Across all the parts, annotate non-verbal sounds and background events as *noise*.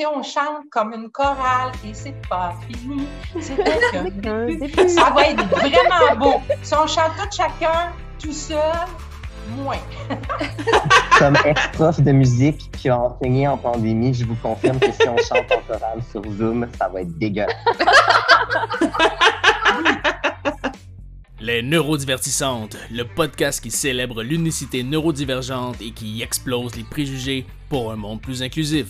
Si on chante comme une chorale et c'est pas fini, *laughs* qu'un début. Ça va être vraiment beau. Si on chante tout chacun, tout seul, moins. *laughs* Comme ex-prof de musique qui a enseigné en pandémie, je vous confirme que si on chante en chorale sur Zoom, ça va être dégueulasse. *laughs* Les Neurodivertissantes, le podcast qui célèbre l'unicité neurodivergente et qui explose les préjugés pour un monde plus inclusif.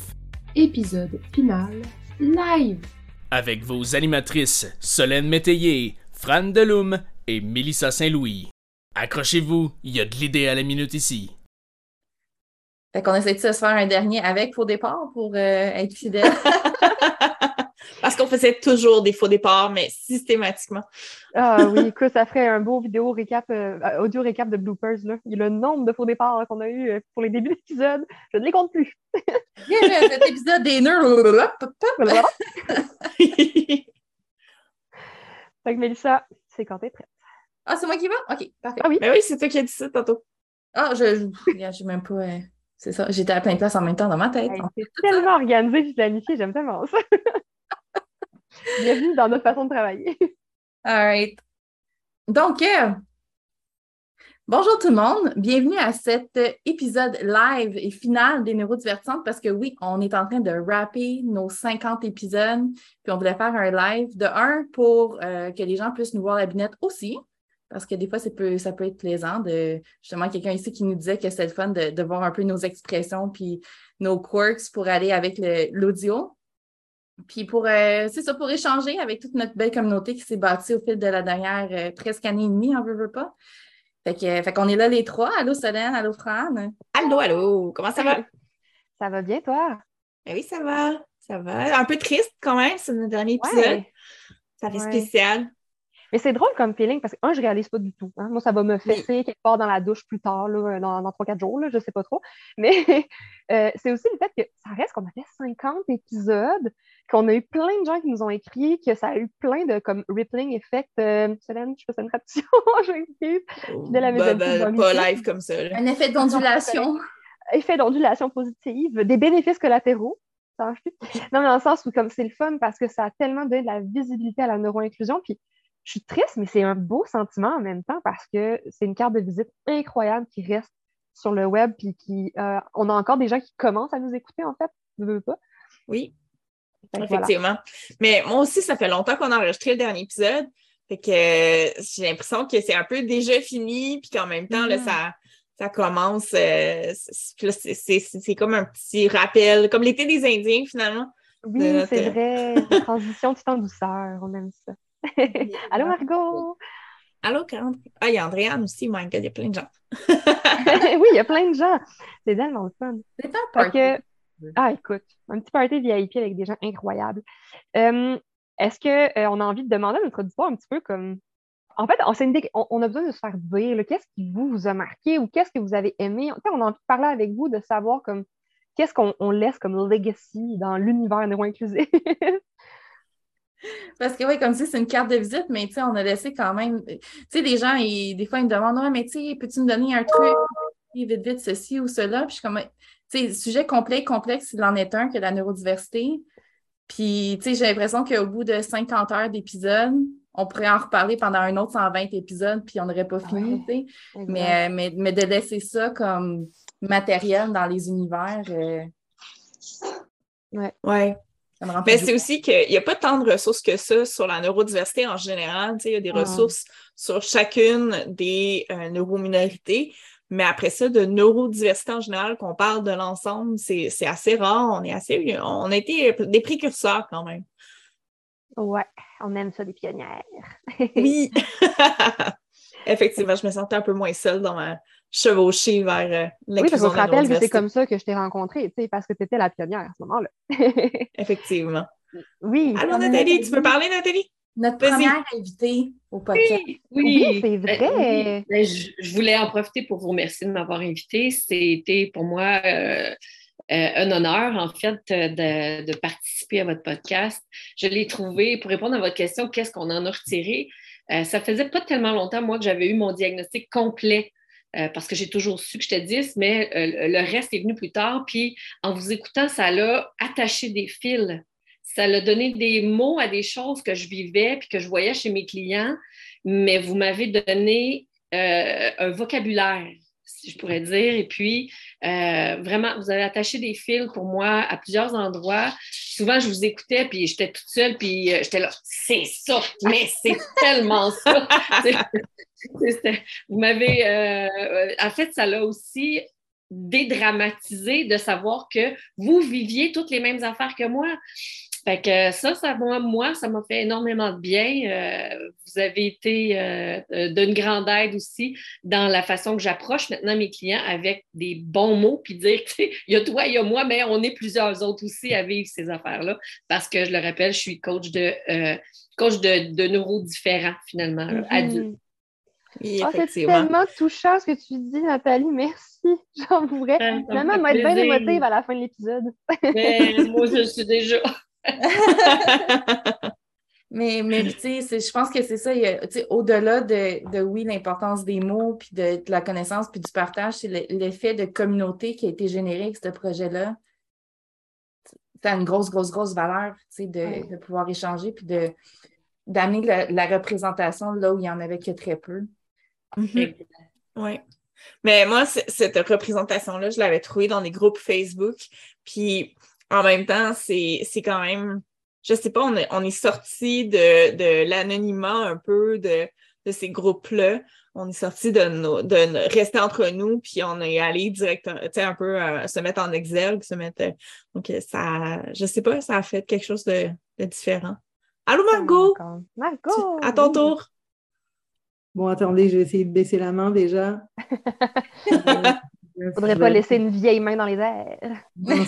Épisode final, live. Avec vos animatrices Solène Métayer, Fran Deloum et Mélissa Saint-Louis. Accrochez-vous, il y a de l'idée à la minute ici. Fait qu'on essaie de se faire un dernier avec faux départ pour euh, être fidèle. *laughs* Parce qu'on faisait toujours des faux départs, mais systématiquement. Ah oui, *laughs* écoute, ça ferait un beau vidéo récap, euh, audio récap de bloopers. Là. Il y a le nombre de faux départs qu'on a eu euh, pour les débuts d'épisode. Je ne les compte plus. *laughs* yeah, cet épisode des nœuds. *laughs* fait que Mélissa, c'est quand t'es prête. Ah, c'est moi qui va? OK, parfait. Ah oui? Ben oui, c'est toi qui as dit ça tantôt. Ah, je je sais même pas. euh, c'est ça, j'étais à plein de places en même temps dans ma tête. Hey, c'est tellement organisé et planifié, j'aime tellement ça. Bienvenue dans notre façon de travailler. All right. Donc, euh, bonjour tout le monde. Bienvenue à cet épisode live et final des Neurodivertissantes parce que oui, on est en train de rapper nos 50 épisodes, puis on voulait faire un live de un pour euh, que les gens puissent nous voir la binette aussi. Parce que des fois, ça peut, ça peut être plaisant de justement quelqu'un ici qui nous disait que c'était le fun de, de voir un peu nos expressions puis nos quirks pour aller avec l'audio. Puis pour, euh, c'est ça, pour échanger avec toute notre belle communauté qui s'est bâtie au fil de la dernière euh, presque année et demie, on veut, veut pas. Fait que, fait qu'on est là les trois. Allô Solène, allô Fran. Allô, allô, comment ça va? Ça va bien, toi? Ben oui, ça va. Ça va. Un peu triste quand même, c'est notre dernier épisode. Ouais. Ça fait Ouais. spécial. Mais c'est drôle comme feeling parce que, un, je réalise pas du tout. hein. Moi, ça va me fesser quelque part dans la douche plus tard, là, dans, dans 3-4 jours, là, je sais pas trop. Mais *laughs* euh, c'est aussi le fait que ça reste qu'on a fait 50 épisodes, qu'on a eu plein de gens qui nous ont écrit, que ça a eu plein de comme rippling effect. Euh, Solène, je fais une raption, je Ben, habitudes ben, dans pas live comme ça. là. Un effet d'ondulation. Effet d'ondulation positive, des bénéfices collatéraux. Non, mais dans le sens où comme c'est le fun parce que ça a tellement donné de la visibilité à la neuroinclusion. Puis je suis triste, mais c'est un beau sentiment en même temps parce que c'est une carte de visite incroyable qui reste sur le web. Puis qui, euh, on a encore des gens qui commencent à nous écouter, en fait. Je veux pas. Oui, Fait que voilà. effectivement. Mais moi aussi, ça fait longtemps qu'on a enregistré le dernier épisode. Fait que euh, j'ai l'impression que c'est un peu déjà fini, puis qu'en même temps, là, Mhm. ça, ça commence. euh, c'est- puis là, c'est- c'est c'est comme un petit rappel, comme l'été des Indiens, finalement. Oui, notre- c'est vrai. *laughs* La transition tout en douceur. On aime ça. *laughs* Allô, Margot? Allô, Karen? Ah, il y a Andréane aussi, my God, il y a plein de gens. *laughs* oui, il y a plein de gens. C'est tellement le fun. C'est un party. Ah, écoute, un petit party VIP avec des gens incroyables. Euh, Est-ce qu'on a envie de demander à notre auditoire un petit peu comme. En fait, on, une on- a besoin de se faire dire qu'est-ce qui vous, vous a marqué ou qu'est-ce que vous avez aimé? Tu sais, on a envie de parler avec vous, de savoir comme qu'est-ce qu'on on laisse comme legacy dans l'univers neuro-inclusif. *laughs* Parce que oui, comme si c'est une carte de visite, mais tu sais, on a laissé quand même. Tu sais, des gens, ils- des fois, ils me demandent Ouais, mais tu sais, peux-tu me donner un truc, vite, vite, ceci ou cela? Puis je suis comme sais, sujet complet, complexe, il en est un que la neurodiversité. Puis, tu sais, j'ai l'impression qu'au bout de 50 heures d'épisode, on pourrait en reparler pendant un autre 120 épisodes, puis on n'aurait pas fini, tu sais. Mais, euh, mais, mais de laisser ça comme matériel dans les univers, euh, Ouais. ça me rend Mais c'est aussi qu'il n'y a pas tant de ressources que ça sur la neurodiversité en général. Tu sais, Il y a des Ah. ressources sur chacune des euh, neurominorités. Mais après ça, de neurodiversité en général, qu'on parle de l'ensemble, c'est assez rare. On est assez. On a été des précurseurs quand même. Ouais, on aime ça, des pionnières. *laughs* Oui. *laughs* Effectivement, je me sentais un peu moins seule dans ma chevauchée vers euh, Oui, parce l'inclusion qu'on se rappelle que c'est comme ça que je t'ai rencontré, tu sais, parce que tu étais la pionnière à ce moment-là. *laughs* Effectivement. oui. Allô, Nathalie, tu peux parler, Nathalie? Notre première invitée au podcast. Oui, Oui, c'est Ben, vrai. Ben, je, je voulais en profiter pour vous remercier de m'avoir invité. C'était pour moi euh, euh, un honneur, en fait, de, de participer à votre podcast. Je l'ai trouvé, pour répondre à votre question, qu'est-ce qu'on en a retiré? Euh, ça faisait pas tellement longtemps, moi, que j'avais eu mon diagnostic complet euh, parce que j'ai toujours su que j'étais 10, mais euh, le reste est venu plus tard. Puis en vous écoutant, ça l'a attaché des fils. Ça l'a donné des mots à des choses que je vivais puis que je voyais chez mes clients, mais vous m'avez donné euh, un vocabulaire, si je pourrais dire. Et puis, vraiment, vous avez attaché des fils pour moi à plusieurs endroits. Souvent, je vous écoutais, puis j'étais toute seule, puis j'étais là, c'est ça, mais c'est *laughs* tellement ça. Vous m'avez. Euh, en fait, ça l'a aussi dédramatisé de savoir que vous viviez toutes les mêmes affaires que moi. Fait que ça, ça moi, ça m'a fait énormément de bien. Euh, vous avez été euh, d'une grande aide aussi dans la façon que j'approche maintenant mes clients avec des bons mots, puis dire, *laughs* il y a toi, il y a moi, mais on est plusieurs autres aussi à vivre ces affaires-là. Parce que, je le rappelle, je suis coach de, coach de, de neuro différents, finalement, adulte. Oui, oh, c'est tellement touchant ce que tu dis, Nathalie. Merci. *laughs* J'en voudrais. Finalement, elle va être bien émotive à la fin de l'épisode. moi, je suis déjà. *laughs* mais, mais tu sais, je pense que c'est ça. Au-delà de, de, oui, l'importance des mots, puis de, la connaissance, puis du partage, c'est l'effet de communauté qui a été généré avec ce projet-là. Ça a une grosse, grosse, grosse valeur, tu sais, de, de pouvoir échanger, puis de d'amener la, la, représentation là où il y en avait que très peu. Mhm. Oui. Mais moi, cette représentation-là, je l'avais trouvée dans des groupes Facebook. Puis en même temps, c'est quand même, je sais pas, on est, on est sorti de, de l'anonymat un peu de, de ces groupes-là. On est sorti de, de rester entre nous, puis on est allé directement, tu sais, un peu euh, se mettre en exergue, se mettre. Euh, donc, ça, je sais pas, ça a fait quelque chose de, de différent. Allô, Margot? Margot! À ton tour. Bon, attendez, je vais essayer de baisser la main déjà. Il *laughs* ne faudrait pas laisser une vieille main dans les airs. Non,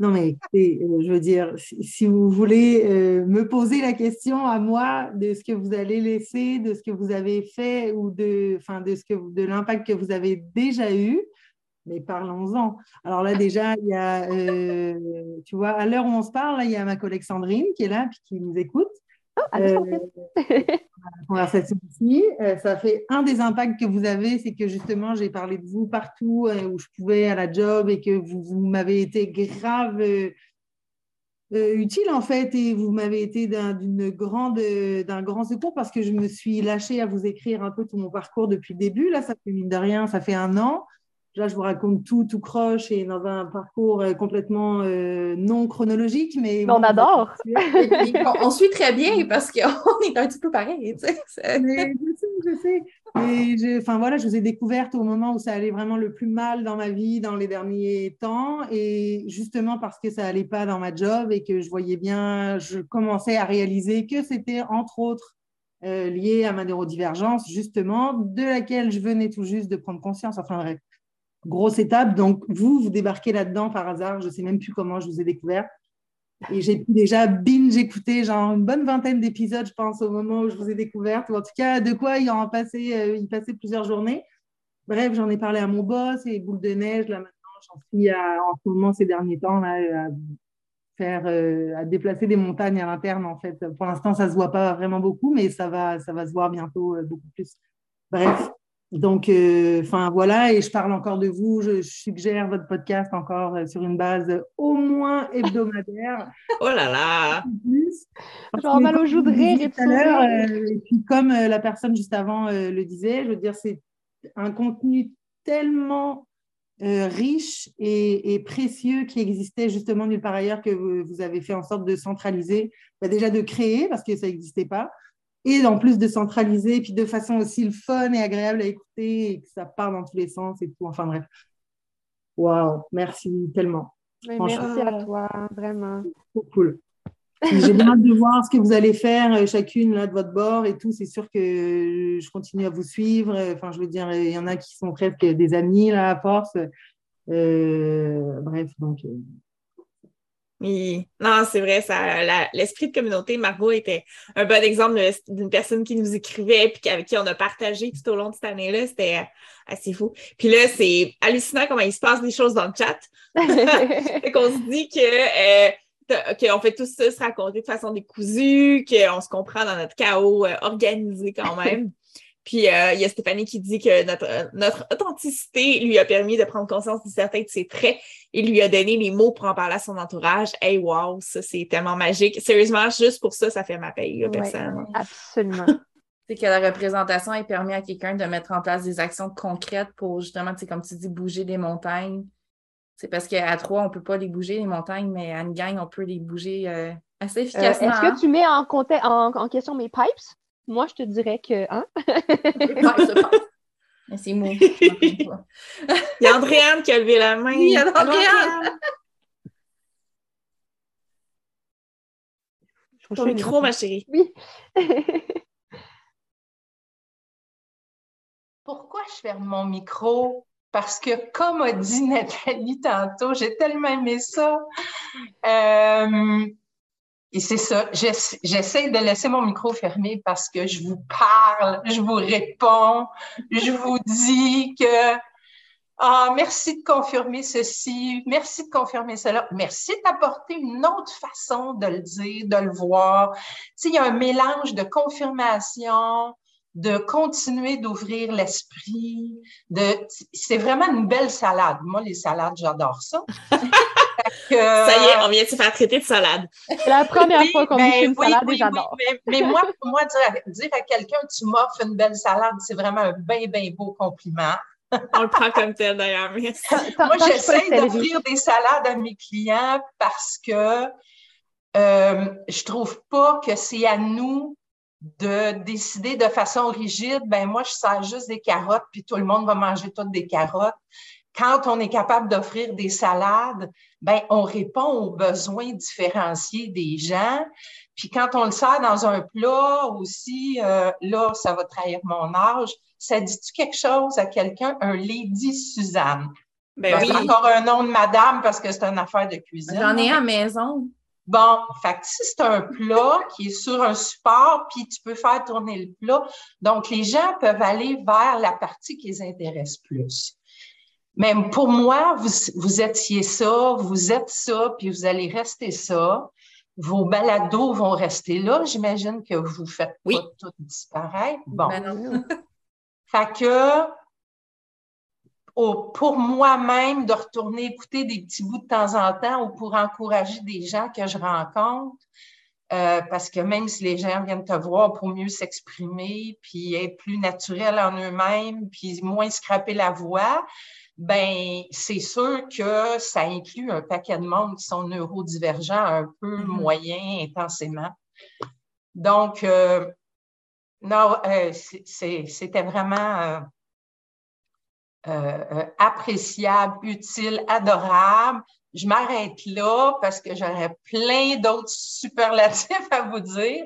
mais écoutez, euh, je veux dire, si, vous voulez euh, me poser la question à moi de ce que vous allez laisser, de ce que vous avez fait ou de, de, ce que, de l'impact que vous avez déjà eu, mais parlons-en. Alors là, déjà, il y a, euh, tu vois, à l'heure où on se parle, il y a ma collègue Sandrine qui est là et qui nous écoute. Oh, euh, la *laughs* conversation ici. Euh, ça fait un des impacts que vous avez, c'est que justement, j'ai parlé de vous partout euh, où je pouvais à la job et que vous, m'avez été grave utile en fait et vous m'avez été d'un grande d'un grand secours parce que je me suis lâchée à vous écrire un peu tout mon parcours depuis le début. Là, ça fait mine de rien, ça fait un an. Là, je vous raconte tout, tout croche et dans un parcours euh, complètement euh, non chronologique, mais... on adore! *laughs* on, suit très bien parce qu'on *laughs* est un petit peu pareil, tu sais. Mais je sais, je sais. Et enfin, voilà, je vous ai découverte au moment où ça allait vraiment le plus mal dans ma vie dans les derniers temps. Et justement parce que ça allait pas dans ma job et que je voyais bien, je commençais à réaliser que c'était entre autres euh, lié à ma neurodivergence, justement, de laquelle je venais tout juste de prendre conscience. Enfin bref, grosse étape. Donc, vous, vous débarquez là-dedans par hasard. Je ne sais même plus comment je vous ai découvert. Et j'ai déjà binge écouter genre une bonne vingtaine d'épisodes, je pense, au moment où je vous ai découverte. Ou en tout cas, de quoi il en passait, euh, plusieurs journées. Bref, j'en ai parlé à mon boss et boule de neige. Là, maintenant, j'en suis en ce moment, ces derniers temps, là, à faire, euh, à déplacer des montagnes à l'interne, en fait. Pour l'instant, ça ne se voit pas vraiment beaucoup, mais ça va, ça va se voir bientôt euh, beaucoup plus. Bref, donc, euh, enfin voilà, et je parle encore de vous, je, suggère votre podcast encore euh, sur une base au moins *laughs* hebdomadaire. oh là là Genre mal aux joues de rire et tout. Euh, et puis comme la personne juste avant le disait, je veux dire, c'est un contenu tellement riche et, précieux qui existait justement nulle part ailleurs que vous, avez fait en sorte de centraliser, bah, déjà de créer parce que ça n'existait pas, et en plus de centraliser, puis de façon aussi le fun et agréable à écouter, et que ça part dans tous les sens et tout. Enfin bref. Waouh, merci tellement. merci à toi, vraiment. Trop cool. J'ai bien hâte de voir ce que vous allez faire euh, chacune là de votre bord et tout. C'est sûr que je continue à vous suivre. Enfin, je veux dire, il y en a qui sont presque des amis là à force. Euh, bref, donc Non, c'est vrai, ça, l'esprit de communauté, Margot était un bon exemple d'une personne qui nous écrivait puis avec qui on a partagé tout au long de cette année-là. C'était euh, assez fou. Puis là, c'est hallucinant comment il se passe des choses dans le chat. *laughs* qu'on se dit que euh, qu'on fait tout ça se raconter de façon décousue, qu'on se comprend dans notre chaos euh, organisé quand même. Puis euh, il y a Stéphanie qui dit que notre, euh, notre authenticité lui a permis de prendre conscience de certains de ses traits et lui a donné les mots pour en parler à son entourage. Hey, wow, ça c'est tellement magique. Sérieusement, juste pour ça, ça fait ma paye, là, Ouais, personnellement. absolument. *laughs* C'est que la représentation elle permet à quelqu'un de mettre en place des actions concrètes pour justement, tu sais, comme tu dis, bouger des montagnes. C'est parce qu'à trois, on ne peut pas les bouger, les montagnes, mais à une gang, on peut les bouger euh, assez Euh, efficacement. Est-ce que tu mets en, en question mes pipes? Moi, je te dirais que. Hein? *laughs* Ouais, c'est mou. *laughs* Il y a Andréane qui a levé la main. Il y a Andréane. Je Ton micro, ma chérie. Oui. *laughs* Pourquoi je ferme mon micro? Parce que, comme a dit Nathalie tantôt, j'ai tellement aimé ça. Euh, et c'est ça, j'essa- j'essaie de laisser mon micro fermé parce que je vous parle, je vous réponds, je vous dis que ah, merci de confirmer ceci, merci de confirmer cela, merci d'apporter une autre façon de le dire, de le voir. Tu il y a un mélange de confirmation, de continuer d'ouvrir l'esprit, de c'est vraiment une belle salade. Moi, les salades, j'adore ça. *laughs* Que- Ça y est, on vient de se faire traiter de salade. C'est la première Oui, fois qu'on ben me fait une oui, salade oui, et j'adore. oui, mais, mais moi, pour moi, dire à, dire à quelqu'un tu m'offres une belle salade, c'est vraiment un bien, bien beau compliment. On le prend comme tel d'ailleurs. Moi, j'essaie d'offrir des salades à mes clients parce que euh, je trouve pas que c'est à nous de décider de façon rigide. Ben moi, je sers juste des carottes, puis tout le monde va manger toutes des carottes. Quand on est capable d'offrir des salades, ben on répond aux besoins différenciés des gens. Puis quand on le sert dans un plat aussi, euh, là, ça va trahir mon âge. Ça dit-tu quelque chose à quelqu'un? Un Lady Suzanne. Ben oui. Encore un nom de madame parce que c'est une affaire de cuisine. J'en ai à maison. Bon, fait que si c'est un plat qui est sur un support, puis tu peux faire tourner le plat, donc les gens peuvent aller vers la partie qui les intéresse plus. Mais pour moi, vous, vous étiez ça, vous êtes ça, puis vous allez rester ça. Vos balados vont rester là. J'imagine que vous ne faites Oui. pas tout disparaître. Bon. Ben non. *laughs* Fait que pour moi-même, de retourner écouter des petits bouts de temps en temps ou pour encourager des gens que je rencontre, euh, parce que même si les gens viennent te voir pour mieux s'exprimer, puis être plus naturels en eux-mêmes, puis moins scraper la voix, ben c'est sûr que ça inclut un paquet de monde qui sont neurodivergents un peu Mhm. moyens intensément. Donc, euh, non, euh, c'était vraiment euh, appréciable, utile, adorable. Je m'arrête là parce que j'aurais plein d'autres superlatifs à vous dire,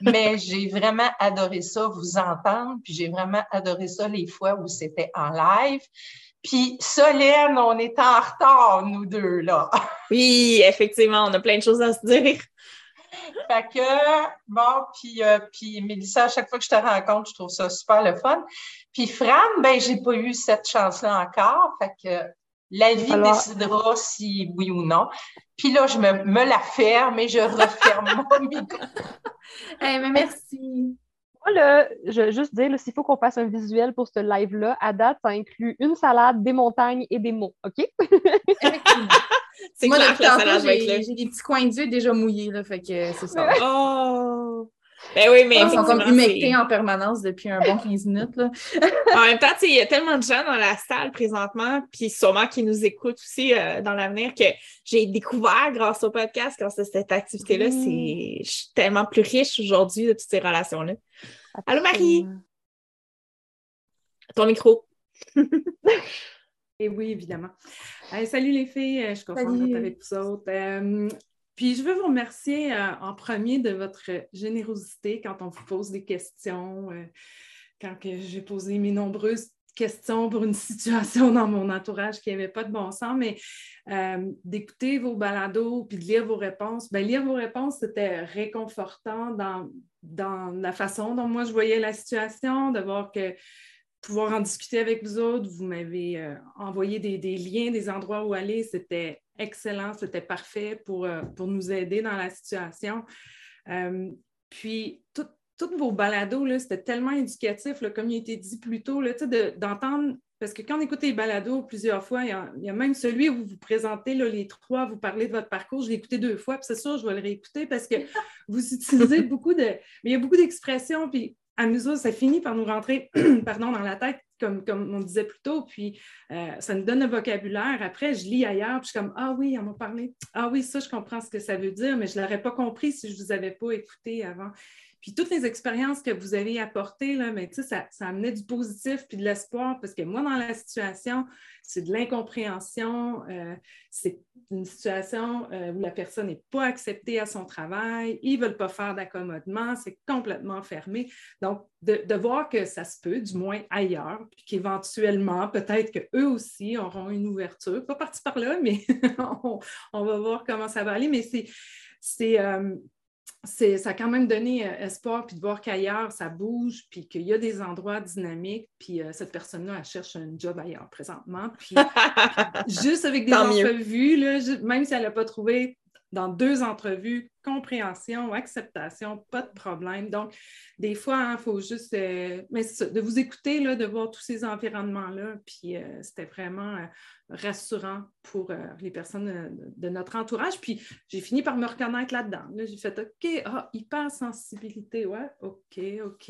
mais *laughs* j'ai vraiment adoré ça, vous entendre, puis j'ai vraiment adoré ça les fois où c'était en live. Puis Solène, on est en retard, nous deux, là. *laughs* Oui, effectivement, on a plein de choses à se dire. Fait que, bon, puis, euh, puis Mélissa, à chaque fois que je te rencontre, je trouve ça super le fun. Puis Fran, ben, j'ai pas eu cette chance-là encore. Fait que la vie Alors- décidera si oui ou non. Puis là, je me, me la ferme et je referme *laughs* mon micro. Eh, mais merci. Moi, là, je veux juste dire, là, s'il faut qu'on fasse un visuel pour ce live-là, à date, ça inclut une salade, des montagnes et des mots, OK? C'est Moi, clair la salade j'ai j'ai des petits coins d'yeux déjà mouillés, là, fait que c'est ça. Oh! Ben oui, mais Ils sont comme humectés en permanence depuis un bon 15 minutes. Là. *laughs* En même temps, il y a tellement de gens dans la salle présentement, puis sûrement qui nous écoutent aussi euh, dans l'avenir, que j'ai découvert grâce au podcast, grâce à cette activité-là, c'est je suis tellement plus riche aujourd'hui de toutes ces relations-là. Allô, Marie? Ton micro. *laughs* Et oui, évidemment. Euh, salut les filles, je suis contente d'être avec vous autres. Euh, puis je veux vous remercier euh, en premier de votre générosité quand on vous pose des questions, euh, quand j'ai posé mes nombreuses questions pour une *laughs* situation dans mon entourage qui n'avait pas de bon sens, mais euh, d'écouter vos balados puis de lire vos réponses. Ben, lire vos réponses, c'était réconfortant dans, dans la façon dont moi je voyais la situation, de voir que pouvoir en discuter avec vous autres. Vous m'avez envoyé des, des liens, des endroits où aller. C'était excellent, c'était parfait pour, euh, pour nous aider dans la situation. Euh, puis, tout- tous vos balados, c'était tellement éducatif, là, comme il a été dit plus tôt, de- d'entendre, parce que quand on écoute les balados plusieurs fois, il y a, il y a même celui où vous vous présentez là, les trois, vous parlez de votre parcours, je l'ai écouté deux fois, puis c'est sûr, je vais le réécouter parce que *laughs* vous utilisez beaucoup de. Mais il y a beaucoup d'expressions, puis à autres, ça finit par nous rentrer *clears throat* pardon, dans la tête, comme, comme on disait plus tôt, puis euh, ça nous donne un vocabulaire. Après, je lis ailleurs, puis je suis comme Ah oui, on m'a parlé. Ah oui, ça, je comprends ce que ça veut dire, mais je ne l'aurais pas compris si je ne vous avais pas écouté avant. Puis toutes les expériences que vous avez apportées, là, sais, ça, ça amenait du positif puis de l'espoir parce que moi, dans la situation, c'est de l'incompréhension, euh, c'est une situation euh, où la personne n'est pas acceptée à son travail, ils ne veulent pas faire d'accommodement, c'est complètement fermé. Donc, de, voir que ça se peut, du moins ailleurs, puis qu'éventuellement, peut-être qu'eux aussi auront une ouverture, pas parti par là, mais *laughs* on, va voir comment ça va aller, mais c'est. euh, c'est- ça a quand même donné euh, espoir, puis de voir qu'ailleurs, ça bouge, puis qu'il y a des endroits dynamiques, puis euh, cette personne-là, elle cherche un job ailleurs présentement. Puis *laughs* juste avec des Tant entrevues, là, même si elle n'a pas trouvé dans deux entrevues, compréhension, acceptation, pas de problème. Donc, des fois, il faut juste euh, mais ça, de vous écouter, là, de voir tous ces environnements-là. Puis euh, c'était vraiment euh, rassurant pour les personnes de notre entourage. Puis j'ai fini par me reconnaître là-dedans. Là, j'ai fait OK, ah, hypersensibilité, ouais, OK, OK.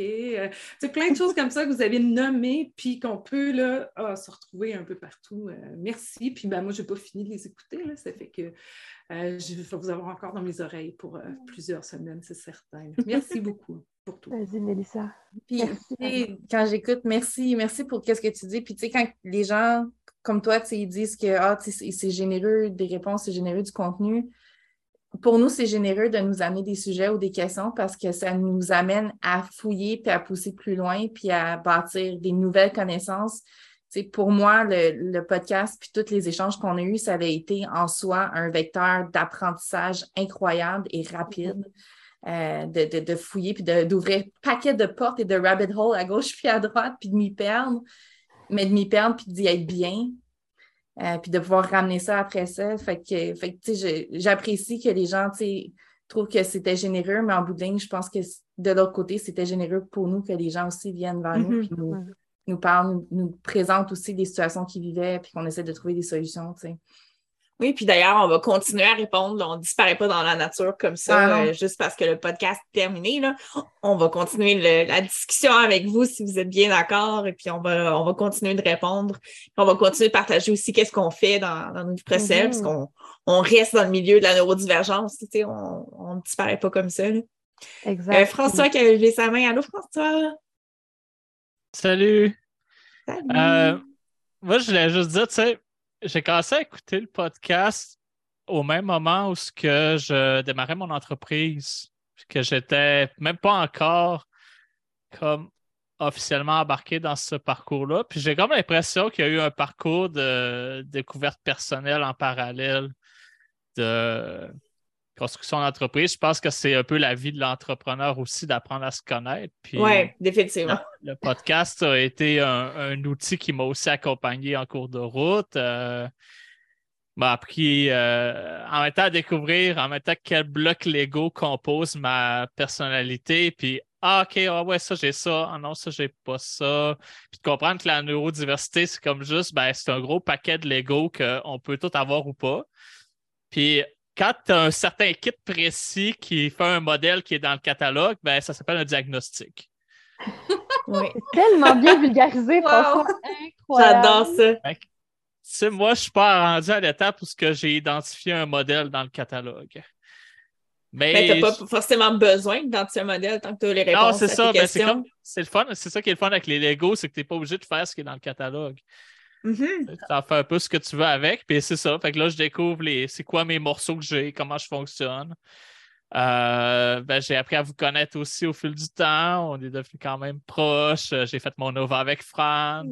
C'est plein de choses comme ça que vous avez nommées, puis qu'on peut là, ah, se retrouver un peu partout. Merci. Puis ben, moi, je n'ai pas fini de les écouter. Ça fait que je vais vous avoir encore dans mes oreilles pour euh, plusieurs semaines, c'est certain. Merci beaucoup pour tout. Vas-y, Mélissa. Puis, Merci, quand j'écoute, merci, merci pour qu'est-ce que tu dis. Puis, tu sais, quand les gens comme toi, tu sais, ils disent que ah, c'est généreux des réponses, c'est généreux du contenu. Pour nous, c'est généreux de nous amener des sujets ou des questions parce que ça nous amène à fouiller puis à pousser plus loin puis à bâtir des nouvelles connaissances. Pour moi, le, le podcast puis tous les échanges qu'on a eus, ça avait été en soi un vecteur d'apprentissage incroyable et rapide. euh, de, de, de fouiller puis d'ouvrir paquet de portes et de rabbit hole à gauche puis à droite puis de m'y perdre, mais de m'y perdre puis d'y être bien. euh, puis de pouvoir ramener ça après ça. Fait que, fait que, tu sais, je- j'apprécie que les gens, tu sais, trouvent que c'était généreux, mais en bout de ligne, je pense que de l'autre côté, c'était généreux pour nous que les gens aussi viennent vers nous Mhm. puis nous. Nous parlent, nous, nous présentent aussi des situations qu'ils vivaient puis qu'on essaie de trouver des solutions, tu sais. Oui, puis d'ailleurs, on va continuer à répondre. là. On ne disparaît pas dans la nature comme ça, Ah euh, juste parce que le podcast est terminé. Là. On va continuer le- la discussion avec vous si vous êtes bien d'accord. Et puis, on va, on va continuer de répondre. On va continuer de partager aussi qu'est-ce qu'on fait dans, vies professionnelles, Mhm. parce qu'on on reste dans le milieu de la neurodivergence. Tu sais, on on ne disparaît pas comme ça. là. Exact. Euh, François qui a levé sa main. Allô, François? Salut. Salut. Euh, moi, je voulais juste dire, tu sais, j'ai commencé à écouter le podcast au même moment où ce que je démarrais mon entreprise, que j'étais même pas encore comme officiellement embarqué dans ce parcours-là. Puis j'ai comme l'impression qu'il y a eu un parcours de découverte personnelle en parallèle de construction d'entreprise. Je pense que c'est un peu la vie de l'entrepreneur aussi d'apprendre à se connaître. Oui, définitivement. le podcast a été un, un outil qui m'a aussi accompagné en cours de route. Euh, m'a appris euh, en même temps à découvrir en même temps quel bloc Lego compose ma personnalité. Puis, ah, OK, ah ouais, ça, j'ai ça. Ah non, ça, j'ai pas ça. Puis de comprendre que la neurodiversité, c'est comme juste, ben, c'est un gros paquet de Lego qu'on peut tout avoir ou pas. Puis, quand tu as un certain kit précis qui fait un modèle qui est dans le catalogue, ben, ça s'appelle un diagnostic. *laughs* Oui. Tellement bien vulgarisé, Wow. J'adore ça. Tu sais, moi, je suis pas rendu à l'étape où j'ai identifié un modèle dans le catalogue. Mais Mais tu n'as pas forcément besoin d'identifier un modèle tant que tu as les réponses non, c'est à ça. ben, c'est questions. comme c'est le fun. C'est ça qui est le fun avec les Lego, c'est que tu n'es pas obligé de faire ce qui est dans le catalogue. Tu en fais un peu ce que tu veux avec, puis c'est ça. Fait que là, je découvre les c'est quoi mes morceaux que j'ai, comment je fonctionne. Euh, ben, j'ai appris à vous connaître aussi au fil du temps. On est devenus quand même proches. Euh, J'ai fait mon Nova avec Fran.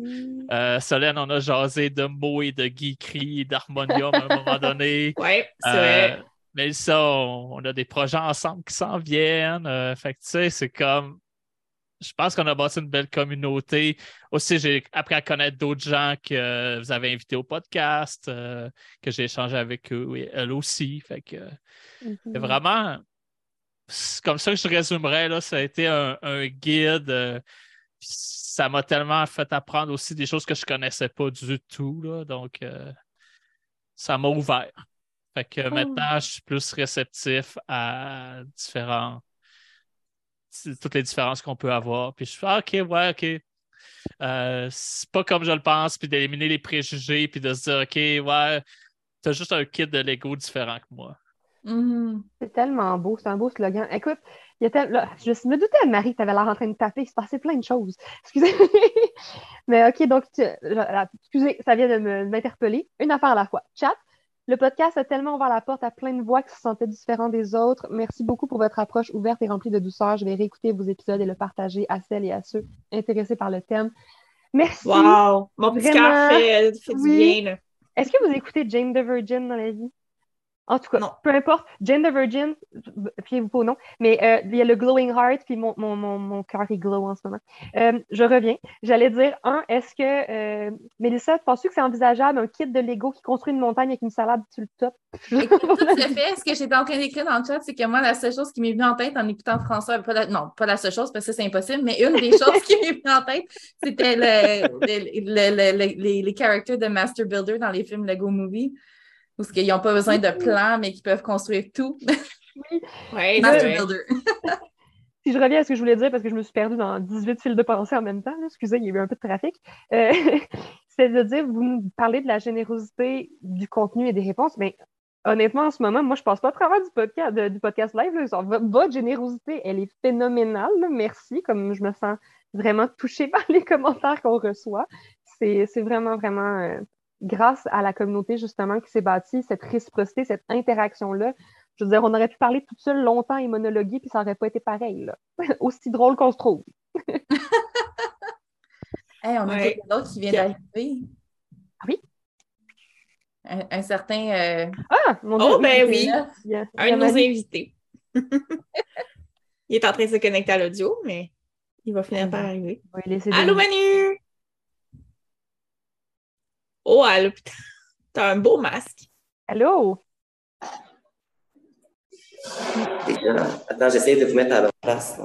Euh, Solène, on a jasé de mots et de geekery, d'harmonium à un moment *laughs* donné. Oui, c'est Euh, vrai. mais ça, on, on a des projets ensemble qui s'en viennent. Fait que tu sais, c'est comme. Je pense qu'on a bâti une belle communauté. Aussi, j'ai appris à connaître d'autres gens que vous avez invités au podcast, euh, que j'ai échangé avec eux et elles aussi. Fait que Mhm. c'est vraiment. c'est comme ça que je résumerais. Là, ça a été un, un guide. euh, ça m'a tellement fait apprendre aussi des choses que je connaissais pas du tout. Là, donc, euh, ça m'a ouvert. Fait que maintenant, je suis plus réceptif à différents toutes les différences qu'on peut avoir. Puis je fais ah, OK, ouais, OK. Euh, c'est pas comme je le pense, puis d'éliminer les préjugés, puis de se dire OK, ouais, t'as juste un kit de Lego différent que moi. Mhm. C'est tellement beau, c'est un beau slogan. Écoute, il y a tel- là, je me doutais, Marie, que tu avais l'air en train de taper. Il se passait plein de choses. *laughs* Excusez. Mais OK, donc, tu- excusez, ça vient de m'interpeller. Une affaire à la fois. Chat, le podcast a tellement ouvert la porte à plein de voix qui se sentaient différents des autres. Merci beaucoup pour votre approche ouverte et remplie de douceur. Je vais réécouter vos épisodes et le partager à celles et à ceux intéressés par le thème. Merci. Wow! Mon petit cœur fait, fait du bien, là. Est-ce que vous écoutez Jane the Virgin dans la vie? En tout cas, Non. peu importe, Jane the Virgin, fiez-vous pas au nom, mais euh, il y a le Glowing Heart, puis mon, mon, mon, mon cœur est glow en ce moment. Euh, je reviens. J'allais dire, un, est-ce que, euh, Mélissa, penses-tu que c'est envisageable un kit de Lego qui construit une montagne avec une salade sur le top? Écoute, *laughs* tout à *laughs* fait. Ce que j'étais en train d'écrire dans le chat, c'est que moi, la seule chose qui m'est venue en tête en écoutant François, pas la- non, pas la seule chose, parce que c'est impossible, mais une des choses qui m'est venue en tête, c'était le, le- le- le- les, les characters de Master Builder dans les films Lego Movie, où ce qu'ils n'ont pas besoin de plans, mais qu'ils peuvent construire tout. *laughs* Ouais, Master c'est vrai. Builder. *laughs* Si je reviens à ce que je voulais dire, parce que je me suis perdue dans 18 fils de pensée en même temps, là, excusez, il y a eu un peu de trafic, euh, *laughs* c'est de dire, vous nous parlez de la générosité du contenu et des réponses, mais honnêtement, en ce moment, moi, je passe pas à travers du podcast, de- du podcast live. là. Genre, v- votre générosité, elle est phénoménale. là. Merci, comme je me sens vraiment touchée par les commentaires qu'on reçoit. C'est c'est vraiment, vraiment euh, grâce à la communauté, justement, qui s'est bâtie, cette réciprocité, cette interaction-là. Je veux dire, on aurait pu parler toute seule longtemps et monologuer, puis ça aurait pas été pareil, là. *laughs* Aussi drôle qu'on se trouve. *laughs* Hey, on a Ouais. quelqu'un d'autre qui vient d'arriver. Ah oui? Un, un certain. euh, Ah, mon Oh, Dieu, ben il y oui. a- il y a- il y Un de nos invités. *laughs* il est en train de se connecter à l'audio, mais il va finir par arriver. Laisser des- Allô, Manu! Oh, allô, putain. T'as un beau masque. Allô? Déjà, attends, j'essaie de vous mettre à la place.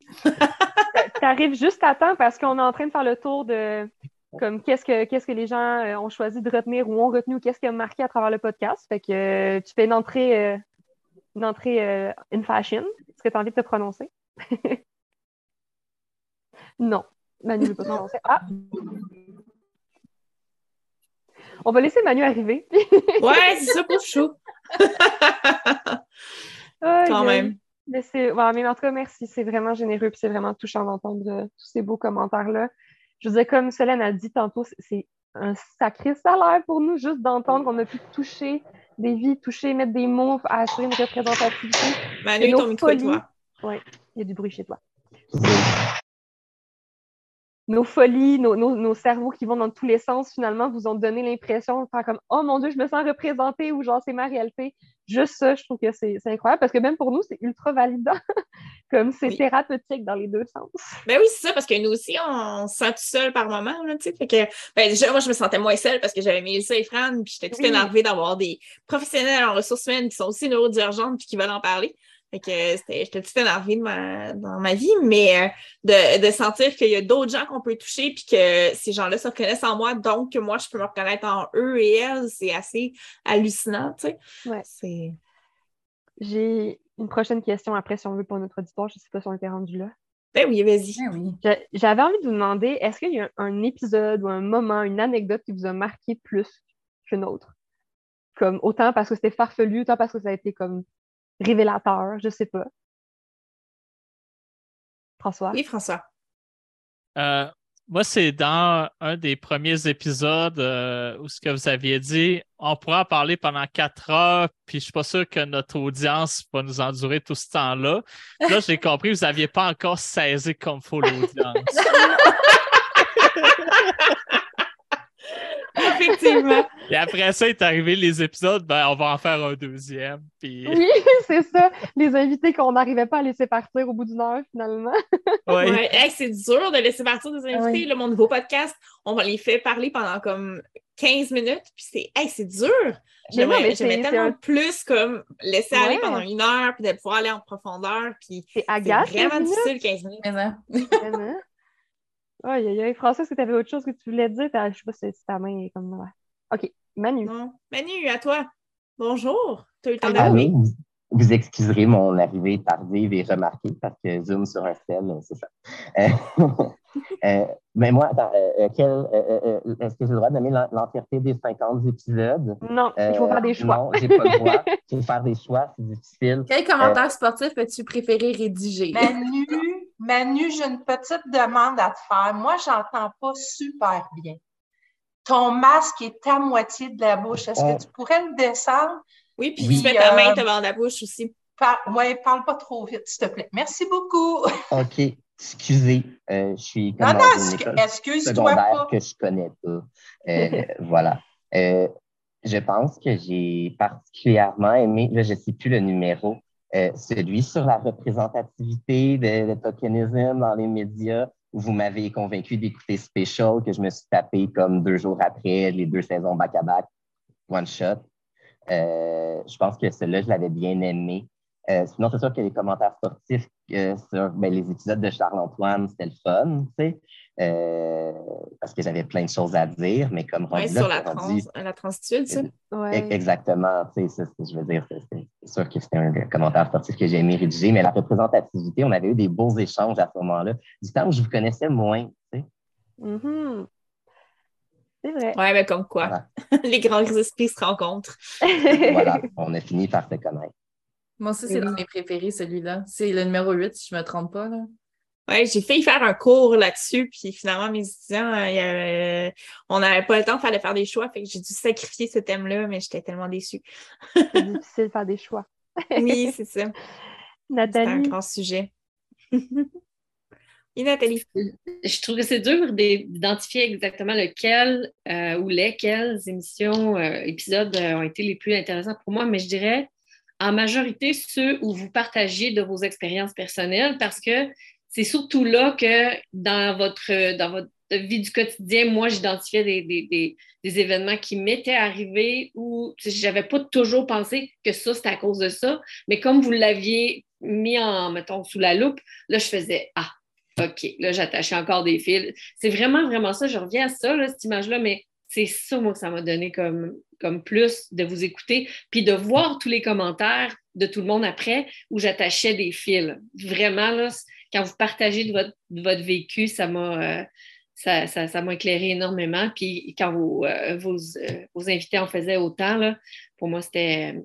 *laughs* T'arrives juste à temps parce qu'on est en train de faire le tour de comme qu'est-ce que qu'est-ce que les gens euh, ont choisi de retenir ou ont retenu ou qu'est-ce qui a marqué à travers le podcast. Fait que euh, tu fais une entrée euh, une entrée in fashion. Est-ce que tu as envie de te prononcer? *laughs* non. Manu ne veut pas se prononcer. Ah! On va laisser Manu arriver. *laughs* Ouais, c'est ça pour chaud. *laughs* Quand même. Mais mais en tout cas, merci. C'est vraiment généreux puis c'est vraiment touchant d'entendre euh, tous ces beaux commentaires-là. Je veux dire, comme Solène a dit tantôt, c'est- un sacré salaire pour nous juste d'entendre qu'on a pu toucher des vies, toucher, mettre des mots, assurer une représentativité. Manu, Et ton micro toi. Oui, il y a du bruit chez toi. Nos folies, nos, nos- nos cerveaux qui vont dans tous les sens, finalement, vous ont donné l'impression de faire comme Oh mon Dieu, je me sens représentée ou genre c'est ma réalité. Juste ça, je trouve que c'est incroyable parce que même pour nous, c'est ultra validant. *laughs* comme c'est Oui. thérapeutique dans les deux sens. Ben oui, c'est ça, parce que nous aussi, on se sent tout seul par moment, là. Fait que, ben déjà, moi, je me sentais moins seule parce que j'avais Mélissa et Fran, puis j'étais toute Oui. énervée d'avoir des professionnels en ressources humaines qui sont aussi neurodivergentes puis qui veulent en parler. Fait que euh, j'étais toute énervée de ma- dans ma vie, mais euh, de, de sentir qu'il y a d'autres gens qu'on peut toucher puis que ces gens-là se reconnaissent en moi, donc que moi, je peux me reconnaître en eux et elles, c'est assez hallucinant, tu sais. Ouais. C'est... J'ai une prochaine question après, si on veut, pour notre auditoire. Je ne sais pas si on était rendu là. Ben oui, vas-y. Ben oui. J'a- J'avais envie de vous demander, est-ce qu'il y a un, un épisode ou un moment, une anecdote qui vous a marqué plus qu'une autre? Comme autant parce que c'était farfelu, autant parce que ça a été comme révélateur, je sais pas. François? Oui, François. Euh, moi, c'est dans un des premiers épisodes euh, où ce que vous aviez dit, on pourra en parler pendant quatre heures, puis je suis pas sûr que notre audience va nous endurer tout ce temps-là. Puis Là, j'ai *laughs* compris que vous n'aviez pas encore saisi comme faut l'audience. *laughs* *laughs* Effectivement. Et après ça est arrivé les épisodes, ben, on va en faire un deuxième. Puis... Oui, *laughs* c'est ça. Les invités qu'on n'arrivait pas à laisser partir au bout d'une heure, finalement. Ouais. *laughs* Ouais. Hey, c'est dur de laisser partir des invités. Oui. Là, mon nouveau podcast, on va les faire parler pendant comme 15 minutes. Puis c'est hey, c'est dur. Mais non, J'aimerais mais j'aimerais c'est- c'est tellement un- plus comme laisser aller Ouais. pendant une heure puis de pouvoir aller en profondeur. Puis C'est c'est agace. vraiment 15 minutes, difficile 15 minutes. Aïe, aïe, aïe. François, est-ce que tu avais autre chose que tu voulais dire? T'as- Je sais pas si ta main est comme. ouais. OK. Manu. Non. Manu, à toi. Bonjour. Tu as eu le temps Allô, d'arriver? vous, vous excuserez mon arrivée tardive et remarquée parce que Zoom sur un sel, c'est ça. Euh, *laughs* euh, mais moi, attends, euh, quel, est-ce que j'ai le droit de nommer l'en- l'entièreté des 50 épisodes? Non, il faut faire des choix. Non, j'ai pas le droit. *laughs* Il faut faire des choix, c'est difficile. Quel commentaire sportif as-tu préféré rédiger? Manu, Manu, j'ai une petite demande à te faire. Moi, j'entends pas super bien. Ton masque est à moitié de la bouche. Est-ce que tu pourrais le descendre? Oui, puis Oui. tu mets ta Euh, main devant la bouche aussi. Par... Oui, parle pas trop vite, s'il te plaît. Merci beaucoup. *laughs* OK, excusez, euh, je suis comme Non, dans non, une excu- école excuse-toi secondaire pas. que je connais pas. Euh, *laughs* voilà. Euh, je pense que j'ai particulièrement aimé, là, je ne sais plus le numéro, euh, celui sur la représentativité de, de tokenism dans les médias, vous m'avez convaincu d'écouter Special, que je me suis tapé comme deux jours après, les deux saisons back-à-back, one shot. Euh, je pense que celui-là, je l'avais bien aimé. Euh, sinon, c'est sûr que les commentaires sportifs euh, sur ben, les épisodes de Charles-Antoine, c'était le fun, tu sais, euh, parce que j'avais plein de choses à dire, mais comme Oui, rendu sur là, la, rendu- trans, la transitude, ça? Ouais. Exactement, tu sais, je veux dire, c'est- sûr que c'était un commentaire sportif que j'ai aimé rédiger, mais la représentativité, on avait eu des beaux échanges à ce moment-là, du temps où je vous connaissais moins, tu sais. Mhm. C'est vrai. Ouais, mais comme quoi. Voilà. *laughs* Les grands esprits se rencontrent. voilà, *laughs* on a fini par se connaître. Moi aussi, c'est Oui. l'un de mes préférés, celui-là. C'est le numéro 8, si je ne me trompe pas. Là. Ouais, j'ai failli faire un cours là-dessus, puis finalement, mes étudiants, euh, il y avait- on n'avait pas le temps, il fallait faire des choix, fait que j'ai dû sacrifier ce thème-là, mais j'étais tellement déçue. C'est *laughs* difficile de faire des choix. Oui, *laughs* c'est ça. C'est un Nathalie? grand sujet. *laughs* Et Nathalie? Je trouve que c'est dur d'identifier exactement lequel euh, ou lesquelles émissions, euh, épisodes euh, ont été les plus intéressants pour moi, mais je dirais en majorité ceux où vous partagez de vos expériences personnelles parce que c'est surtout là que dans votre, dans votre vie du quotidien, moi, j'identifiais des, des, des, événements qui m'étaient arrivés ou j'avais pas toujours pensé que ça, c'était à cause de ça, mais comme vous l'aviez mis en, mettons, sous la loupe, là, je faisais Ah, OK, là, j'attachais encore des fils. C'est vraiment, vraiment ça. Je reviens à ça, là, cette image-là, mais c'est ça, moi, que ça m'a donné comme, comme plus de vous écouter, puis de voir tous les commentaires de tout le monde après où j'attachais des fils. Vraiment, là, quand vous partagez de votre, votre vécu, ça m'a. euh, ça, ça, éclairé énormément. Puis quand vos, euh, vos, euh, vos invités en faisaient autant, là, pour moi, c'était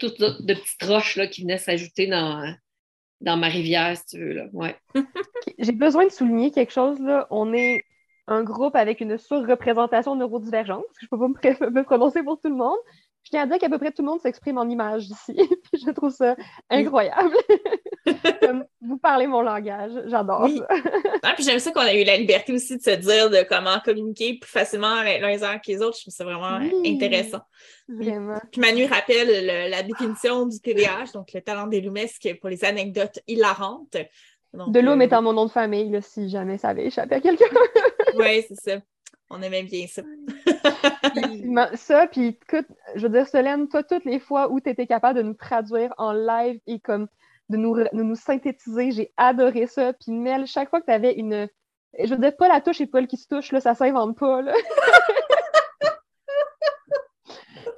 toutes de, petites roches là, qui venaient s'ajouter dans, dans ma rivière, si tu veux. Ouais. *laughs* J'ai besoin de souligner quelque chose. Là. On est un groupe avec une surreprésentation neurodivergente. parce que Je ne peux pas me, me prononcer pour tout le monde. Je tiens à dire qu'à peu près tout le monde s'exprime en images ici. *laughs* Puis je trouve ça incroyable. *laughs* Comme vous parlez mon langage. J'adore Oui. ça. *laughs* Ah, puis j'aime ça qu'on a eu la liberté aussi de se dire de comment communiquer plus facilement les uns que les autres. Je trouve ça vraiment Oui. intéressant. Vraiment. Puis Manu rappelle le- la définition du TDAH, donc le talent des lumesques pour les anecdotes hilarantes. Donc, De l'homme euh, étant mon nom de famille, là, si jamais ça avait échappé à quelqu'un. Oui, c'est ça. On aimait bien ça. *laughs* Ça, puis écoute, je veux dire, Solène, toi, toutes les fois où tu étais capable de nous traduire en live et comme de nous, de nous synthétiser, j'ai adoré ça. Puis Mel, chaque fois que tu avais une. Je veux dire, pas la touche et Paul qui se touche, là, ça s'invente pas. Là. *laughs*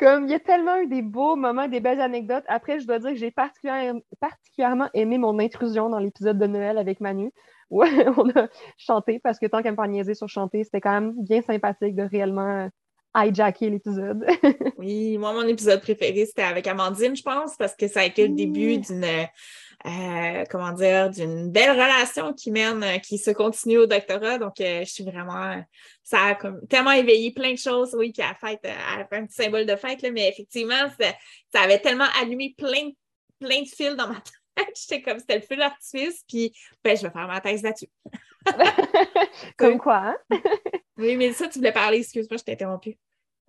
comme il y a tellement eu des beaux moments, des belles anecdotes. Après, je dois dire que j'ai particulièrement, particulièrement aimé mon intrusion dans l'épisode de Noël avec Manu. Où *laughs* on a chanté parce que tant qu'à me faire niaiser sur chanter, c'était quand même bien sympathique de réellement hijacker l'épisode. *laughs* Oui, moi, mon épisode préféré, c'était avec Amandine, je pense, parce que ça a été le début d'une, euh, comment dire, d'une belle relation qui mène, euh, qui se continue au doctorat. Donc, euh, je suis vraiment, ça a comme tellement éveillé plein de choses. Oui, puis à la fête, euh, elle a fait un petit symbole de fête, là, mais effectivement, ça, ça avait tellement allumé plein, plein de fils dans ma *laughs* tête. *laughs* J'étais comme, c'était le feu d'artifice, puis ben, je vais faire ma thèse là-dessus. *laughs* Comme quoi, hein? *laughs* Oui, mais ça, tu voulais parler, excuse-moi, je t'ai interrompu.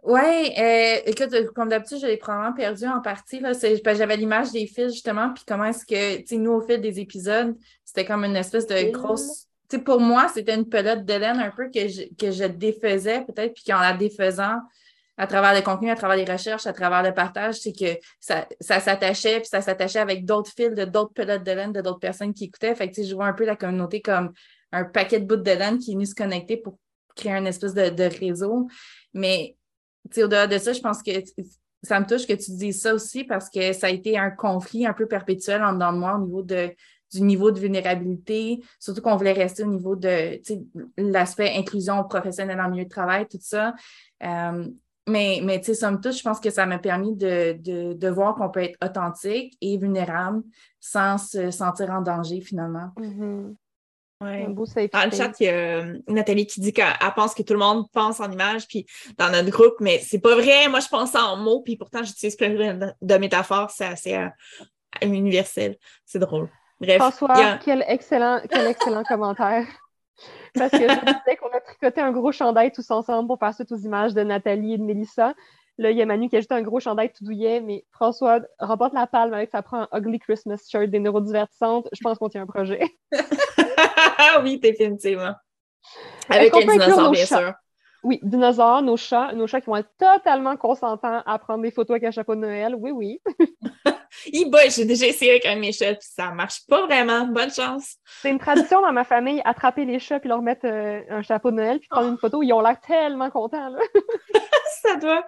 Oui, euh, écoute, comme d'habitude, je l'ai probablement perdu en partie. Là. Que J'avais l'image des fils, justement, puis comment est-ce que, tu sais, nous, au fil des épisodes, c'était comme une espèce de grosse. Tu sais, pour moi, c'était une pelote de laine un peu que je, que je défaisais, peut-être, puis qu'en la défaisant, à travers le contenu, à travers les recherches, à travers le partage, c'est que ça, ça s'attachait, puis ça s'attachait avec d'autres fils, de d'autres pelotes de laine, de d'autres personnes qui écoutaient. Fait que, je vois un peu la communauté comme un paquet de bouts de laine qui est venu se connecter pour créer un espèce de, réseau. Mais au-delà de ça, je pense que ça me touche que tu dises ça aussi parce que ça a été un conflit un peu perpétuel en dedans de moi au niveau de, du niveau de vulnérabilité, surtout qu'on voulait rester au niveau de l'aspect inclusion professionnelle en milieu de travail, tout ça. Euh, mais, mais tu sais, ça me touche, je pense que ça m'a permis de, de, de voir qu'on peut être authentique et vulnérable sans se sentir en danger finalement. Mhm. Ouais. Un beau Dans le chat, il y a euh, Nathalie qui dit qu'elle elle pense que tout le monde pense en images, puis dans notre groupe, mais c'est pas vrai. Moi, je pense en mots, puis pourtant, j'utilise plein de, métaphores. C'est assez euh, universel. C'est drôle. Bref. François, a- quel excellent, quel excellent commentaire. Parce que je disais qu'on a tricoté un gros chandail tous ensemble pour faire suite aux images de Nathalie et de Mélissa. Là, il y a Manu qui a juste un gros chandail tout douillet, mais François remporte la palme avec ça prend un Ugly Christmas shirt des neurodivertissantes. Je pense qu'on tient un projet. *laughs* oui, définitivement. Avec un dinosaure, nos bien sûr. Oui, dinosaures, nos chats, nos chats qui vont être totalement consentants à prendre des photos avec un chapeau de Noël. Oui, oui. *laughs* Hi boy, j'ai déjà essayé avec un de mes chats, puis ça marche pas vraiment. Bonne chance. C'est une tradition dans ma famille, attraper les chats puis leur mettre euh, un chapeau de Noël puis prendre une photo. Ils ont l'air tellement contents, là. *laughs* ça doit.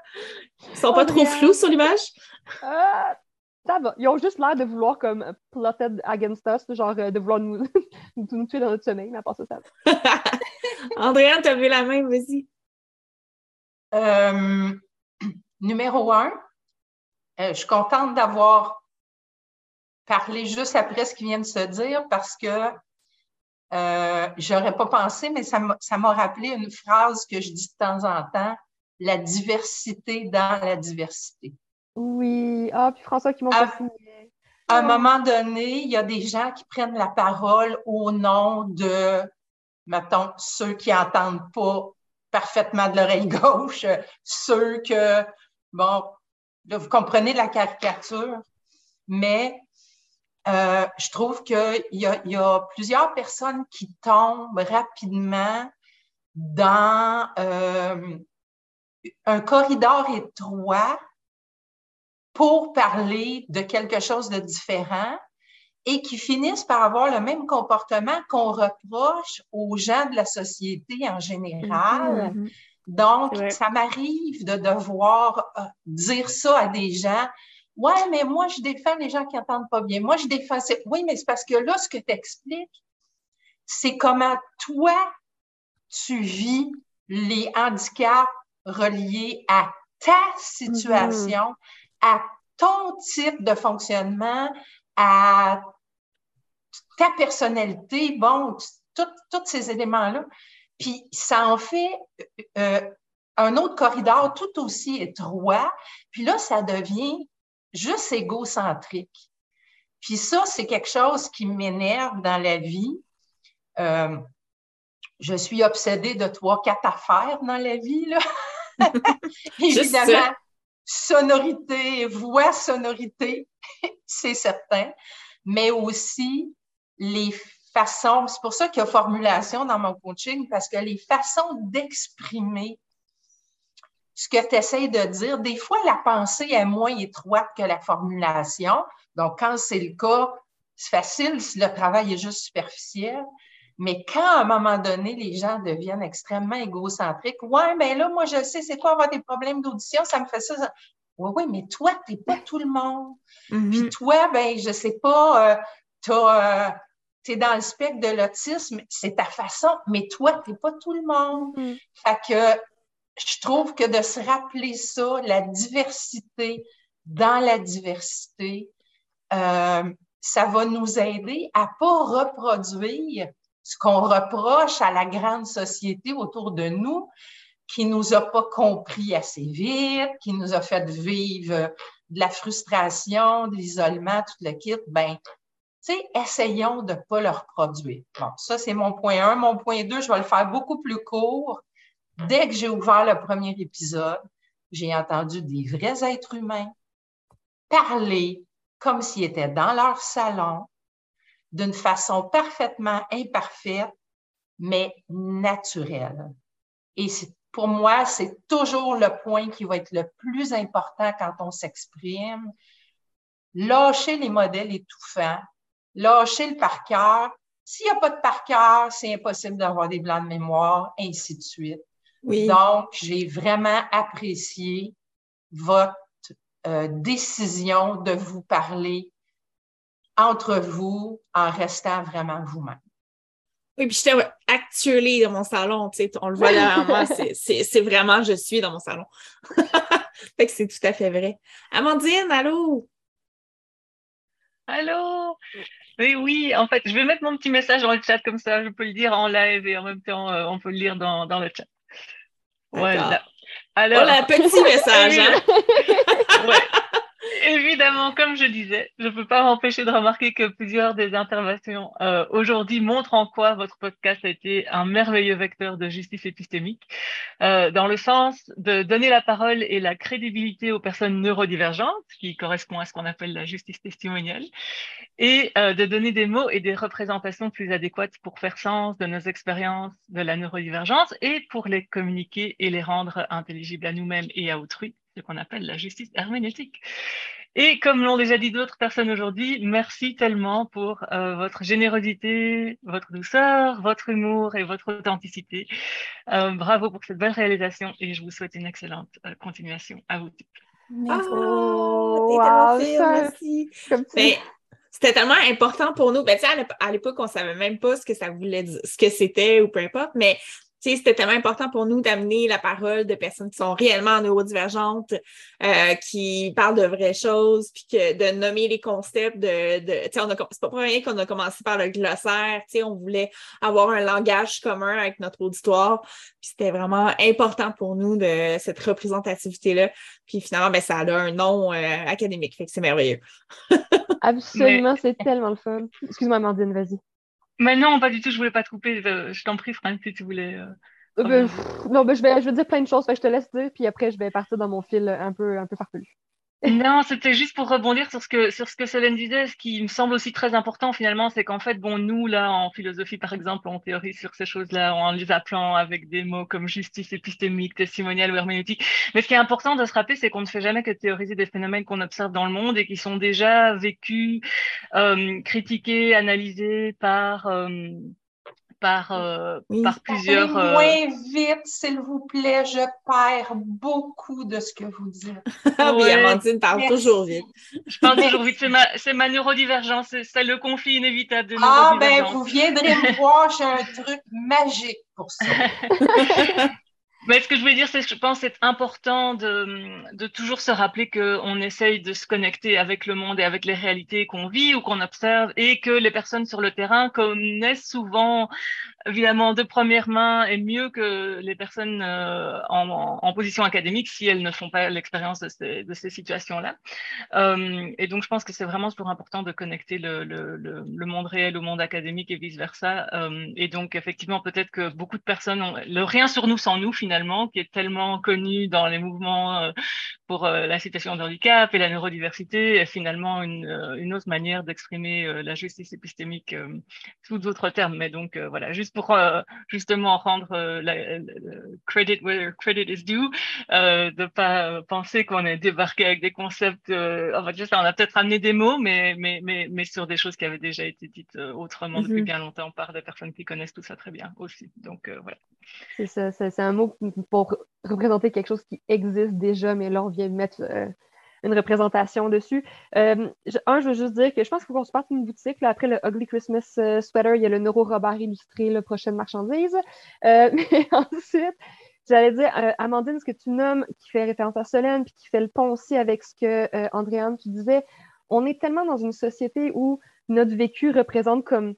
Ils sont pas trop flous sur l'image? Ah, ça va. Ils ont juste l'air de vouloir comme plotted against us, genre euh, de vouloir nous, *laughs* nous tuer dans notre sommeil, mais à part ça, ça va. *laughs* Andréane, t'as levé la main, vas-y. Euh, *clears throat* numéro un, euh, je suis contente d'avoir parlé juste après ce qui vient de se dire parce que euh, j'aurais pas pensé, mais ça m'a ça m'a rappelé une phrase que je dis de temps en temps, la diversité dans la diversité. Oui. Ah, puis François qui Ah. pas signé. À un moment donné, il y a des gens qui prennent la parole au nom de, mettons, ceux qui n'entendent pas parfaitement de l'oreille *laughs* gauche, ceux que, bon, là, vous comprenez la caricature, mais euh, je trouve qu'il y y a plusieurs personnes qui tombent rapidement dans euh, un corridor étroit pour parler de quelque chose de différent et qui finissent par avoir le même comportement qu'on reproche aux gens de la société en général. Mhm. Donc, C'est vrai. ça m'arrive de devoir euh, dire ça à des gens. Ouais, mais moi, je défends les gens qui n'entendent pas bien. Moi, je défends. Oui, mais c'est parce que là, ce que tu expliques, c'est comment toi, tu vis les handicaps reliés à ta situation, à ton type de fonctionnement, à ta personnalité, bon, tous ces éléments-là. Puis ça en fait euh, un autre corridor tout aussi étroit. Puis là, ça devient juste égocentrique. Puis ça, c'est quelque chose qui m'énerve dans la vie. Euh, je suis obsédée de trois, quatre affaires dans la vie, là. *laughs* Évidemment, ça. sonorité, voix, sonorité, *laughs* c'est certain, mais aussi les façons, c'est pour ça qu'il y a formulation dans mon coaching, parce que les façons d'exprimer ce que tu essaies de dire, des fois, la pensée est moins étroite que la formulation. Donc, quand c'est le cas, c'est facile si le travail est juste superficiel. Mais quand, à un moment donné, les gens deviennent extrêmement égocentriques, ouais, mais là, moi, je sais, c'est quoi avoir des problèmes d'audition, ça me fait ça. ça. Oui, oui, mais toi, tu n'es pas tout le monde. Mhm. Puis toi, ben, je sais pas, euh, tu es dans le spectre de l'autisme, c'est ta façon, mais toi, tu n'es pas tout le monde. Mm. Fait que je trouve que de se rappeler ça, la diversité dans la diversité, euh, ça va nous aider à pas reproduire ce qu'on reproche à la grande société autour de nous, qui nous a pas compris assez vite, qui nous a fait vivre de la frustration, de l'isolement, tout le kit. Ben, tu sais, essayons de pas le reproduire. Bon, ça, c'est mon point 1. Mon point 2, je vais le faire beaucoup plus court. Dès que j'ai ouvert le premier épisode, j'ai entendu des vrais êtres humains parler comme s'ils étaient dans leur salon, d'une façon parfaitement imparfaite, mais naturelle. Et pour moi, c'est toujours le point qui va être le plus important quand on s'exprime. Lâcher les modèles étouffants, lâcher le par cœur. S'il n'y a pas de par cœur, c'est impossible d'avoir des blancs de mémoire, ainsi de suite. Donc, j'ai vraiment apprécié votre euh, décision de vous parler entre vous en restant vraiment vous-même. Oui, puis j'étais actually dans mon salon, tu sais, on le voit derrière moi, *laughs* c'est vraiment je suis dans mon salon. *laughs* fait que c'est tout à fait vrai. Amandine, allô? Allô? Oui, oui, en fait, je vais mettre mon petit message dans le chat comme ça, je peux le dire en live et en même temps, euh, on peut le lire dans, dans le chat. Voilà. Alors, voilà, petit *laughs* message. Hein? ouais. Évidemment, comme je disais, je ne peux pas m'empêcher de remarquer que plusieurs des interventions euh, aujourd'hui montrent en quoi votre podcast a été un merveilleux vecteur de justice épistémique, euh, dans le sens de donner la parole et la crédibilité aux personnes neurodivergentes, qui correspond à ce qu'on appelle la justice testimoniale, et euh, de donner des mots et des représentations plus adéquates pour faire sens de nos expériences de la neurodivergence et pour les communiquer et les rendre intelligibles à nous-mêmes et à autrui ce qu'on appelle la justice herméneutique. Et comme l'ont déjà dit d'autres personnes aujourd'hui, merci tellement pour euh, votre générosité, votre douceur, votre humour et votre authenticité. Euh, bravo pour cette belle réalisation et je vous souhaite une excellente euh, continuation à vous Merci. Oh, merci. c'était tellement important pour nous. Ben, à l'époque, on savait même pas ce que ça voulait dire, ce que c'était ou peu importe, mais c'était tellement important pour nous d'amener la parole de personnes qui sont réellement neurodivergentes, euh, qui parlent de vraies choses, puis que de nommer les concepts de, de c'est pas pour rien qu'on a commencé par le glossaire, on voulait avoir un langage commun avec notre auditoire, puis c'était vraiment important pour nous de cette représentativité-là. Puis finalement, ben, ça a un nom euh, académique, fait que c'est merveilleux. *laughs* Absolument, c'est tellement le fun. Excuse-moi, Amandine, vas-y. Mais non, pas du tout, je voulais pas te couper. Je t'en prie, Franck, si tu voulais. Euh, euh, ben, non, ben, je, vais, je vais dire plein de choses, je te laisse dire, puis après, je vais partir dans mon fil un peu, un peu farfelu. Non, c'était juste pour rebondir sur ce que sur ce que Solène disait. Ce qui me semble aussi très important finalement, c'est qu'en fait, bon, nous là en philosophie par exemple, on théorise sur ces choses-là en les appelant avec des mots comme justice épistémique, testimoniale ou herméneutique. Mais ce qui est important de se rappeler, c'est qu'on ne fait jamais que théoriser des phénomènes qu'on observe dans le monde et qui sont déjà vécus, euh, critiqués, analysés par euh, par, euh, par plusieurs. Euh, moins vite, s'il vous plaît. Je perds beaucoup de ce que vous dites. *laughs* Ah oui, Amandine parle toujours vite. Je parle toujours vite. C'est ma, ma, neurodivergence. C'est le conflit inévitable de Ah, ben, vous viendrez me voir. J'ai un truc magique pour ça. *laughs* Mais ce que je voulais dire, c'est que je pense que c'est important de, de, toujours se rappeler qu'on essaye de se connecter avec le monde et avec les réalités qu'on vit ou qu'on observe et que les personnes sur le terrain connaissent souvent évidemment de première main et mieux que les personnes euh, en, en, position académique si elles ne font pas l'expérience de ces, de ces situations-là. Euh, et donc, je pense que c'est vraiment toujours important de connecter le, le, le, monde réel au monde académique et vice-versa. Euh, et donc, effectivement, peut-être que beaucoup de personnes ont le rien sur nous sans nous, finalement, qui est tellement connu dans les mouvements euh, pour euh, la situation de handicap et la neurodiversité, est finalement une, une autre manière d'exprimer la justice épistémique sous d'autres termes. Mais donc, voilà, juste pour euh, justement rendre euh, le credit where credit is due, euh, de pas penser qu'on est débarqué avec des concepts. en fait, juste, on a peut-être amené des mots, mais, mais, mais, mais sur des choses qui avaient déjà été dites autrement depuis mhm. bien longtemps par des personnes qui connaissent tout ça très bien aussi. Donc voilà. C'est ça, c'est un mot pour représenter quelque chose qui existe déjà, mais là on vient mettre une représentation dessus. Euh, un, je veux juste dire que je pense qu'il faut qu'on se parte une boutique. après le Ugly Christmas euh, Sweater, il y a le Neuro Robert illustré, la prochaine marchandise. Euh, *laughs* mais ensuite, j'allais dire, Amandine, ce que tu nommes, qui fait référence à Solène, puis qui fait le pont aussi avec ce que Andréane, tu disais, on est tellement dans une société où notre vécu représente comme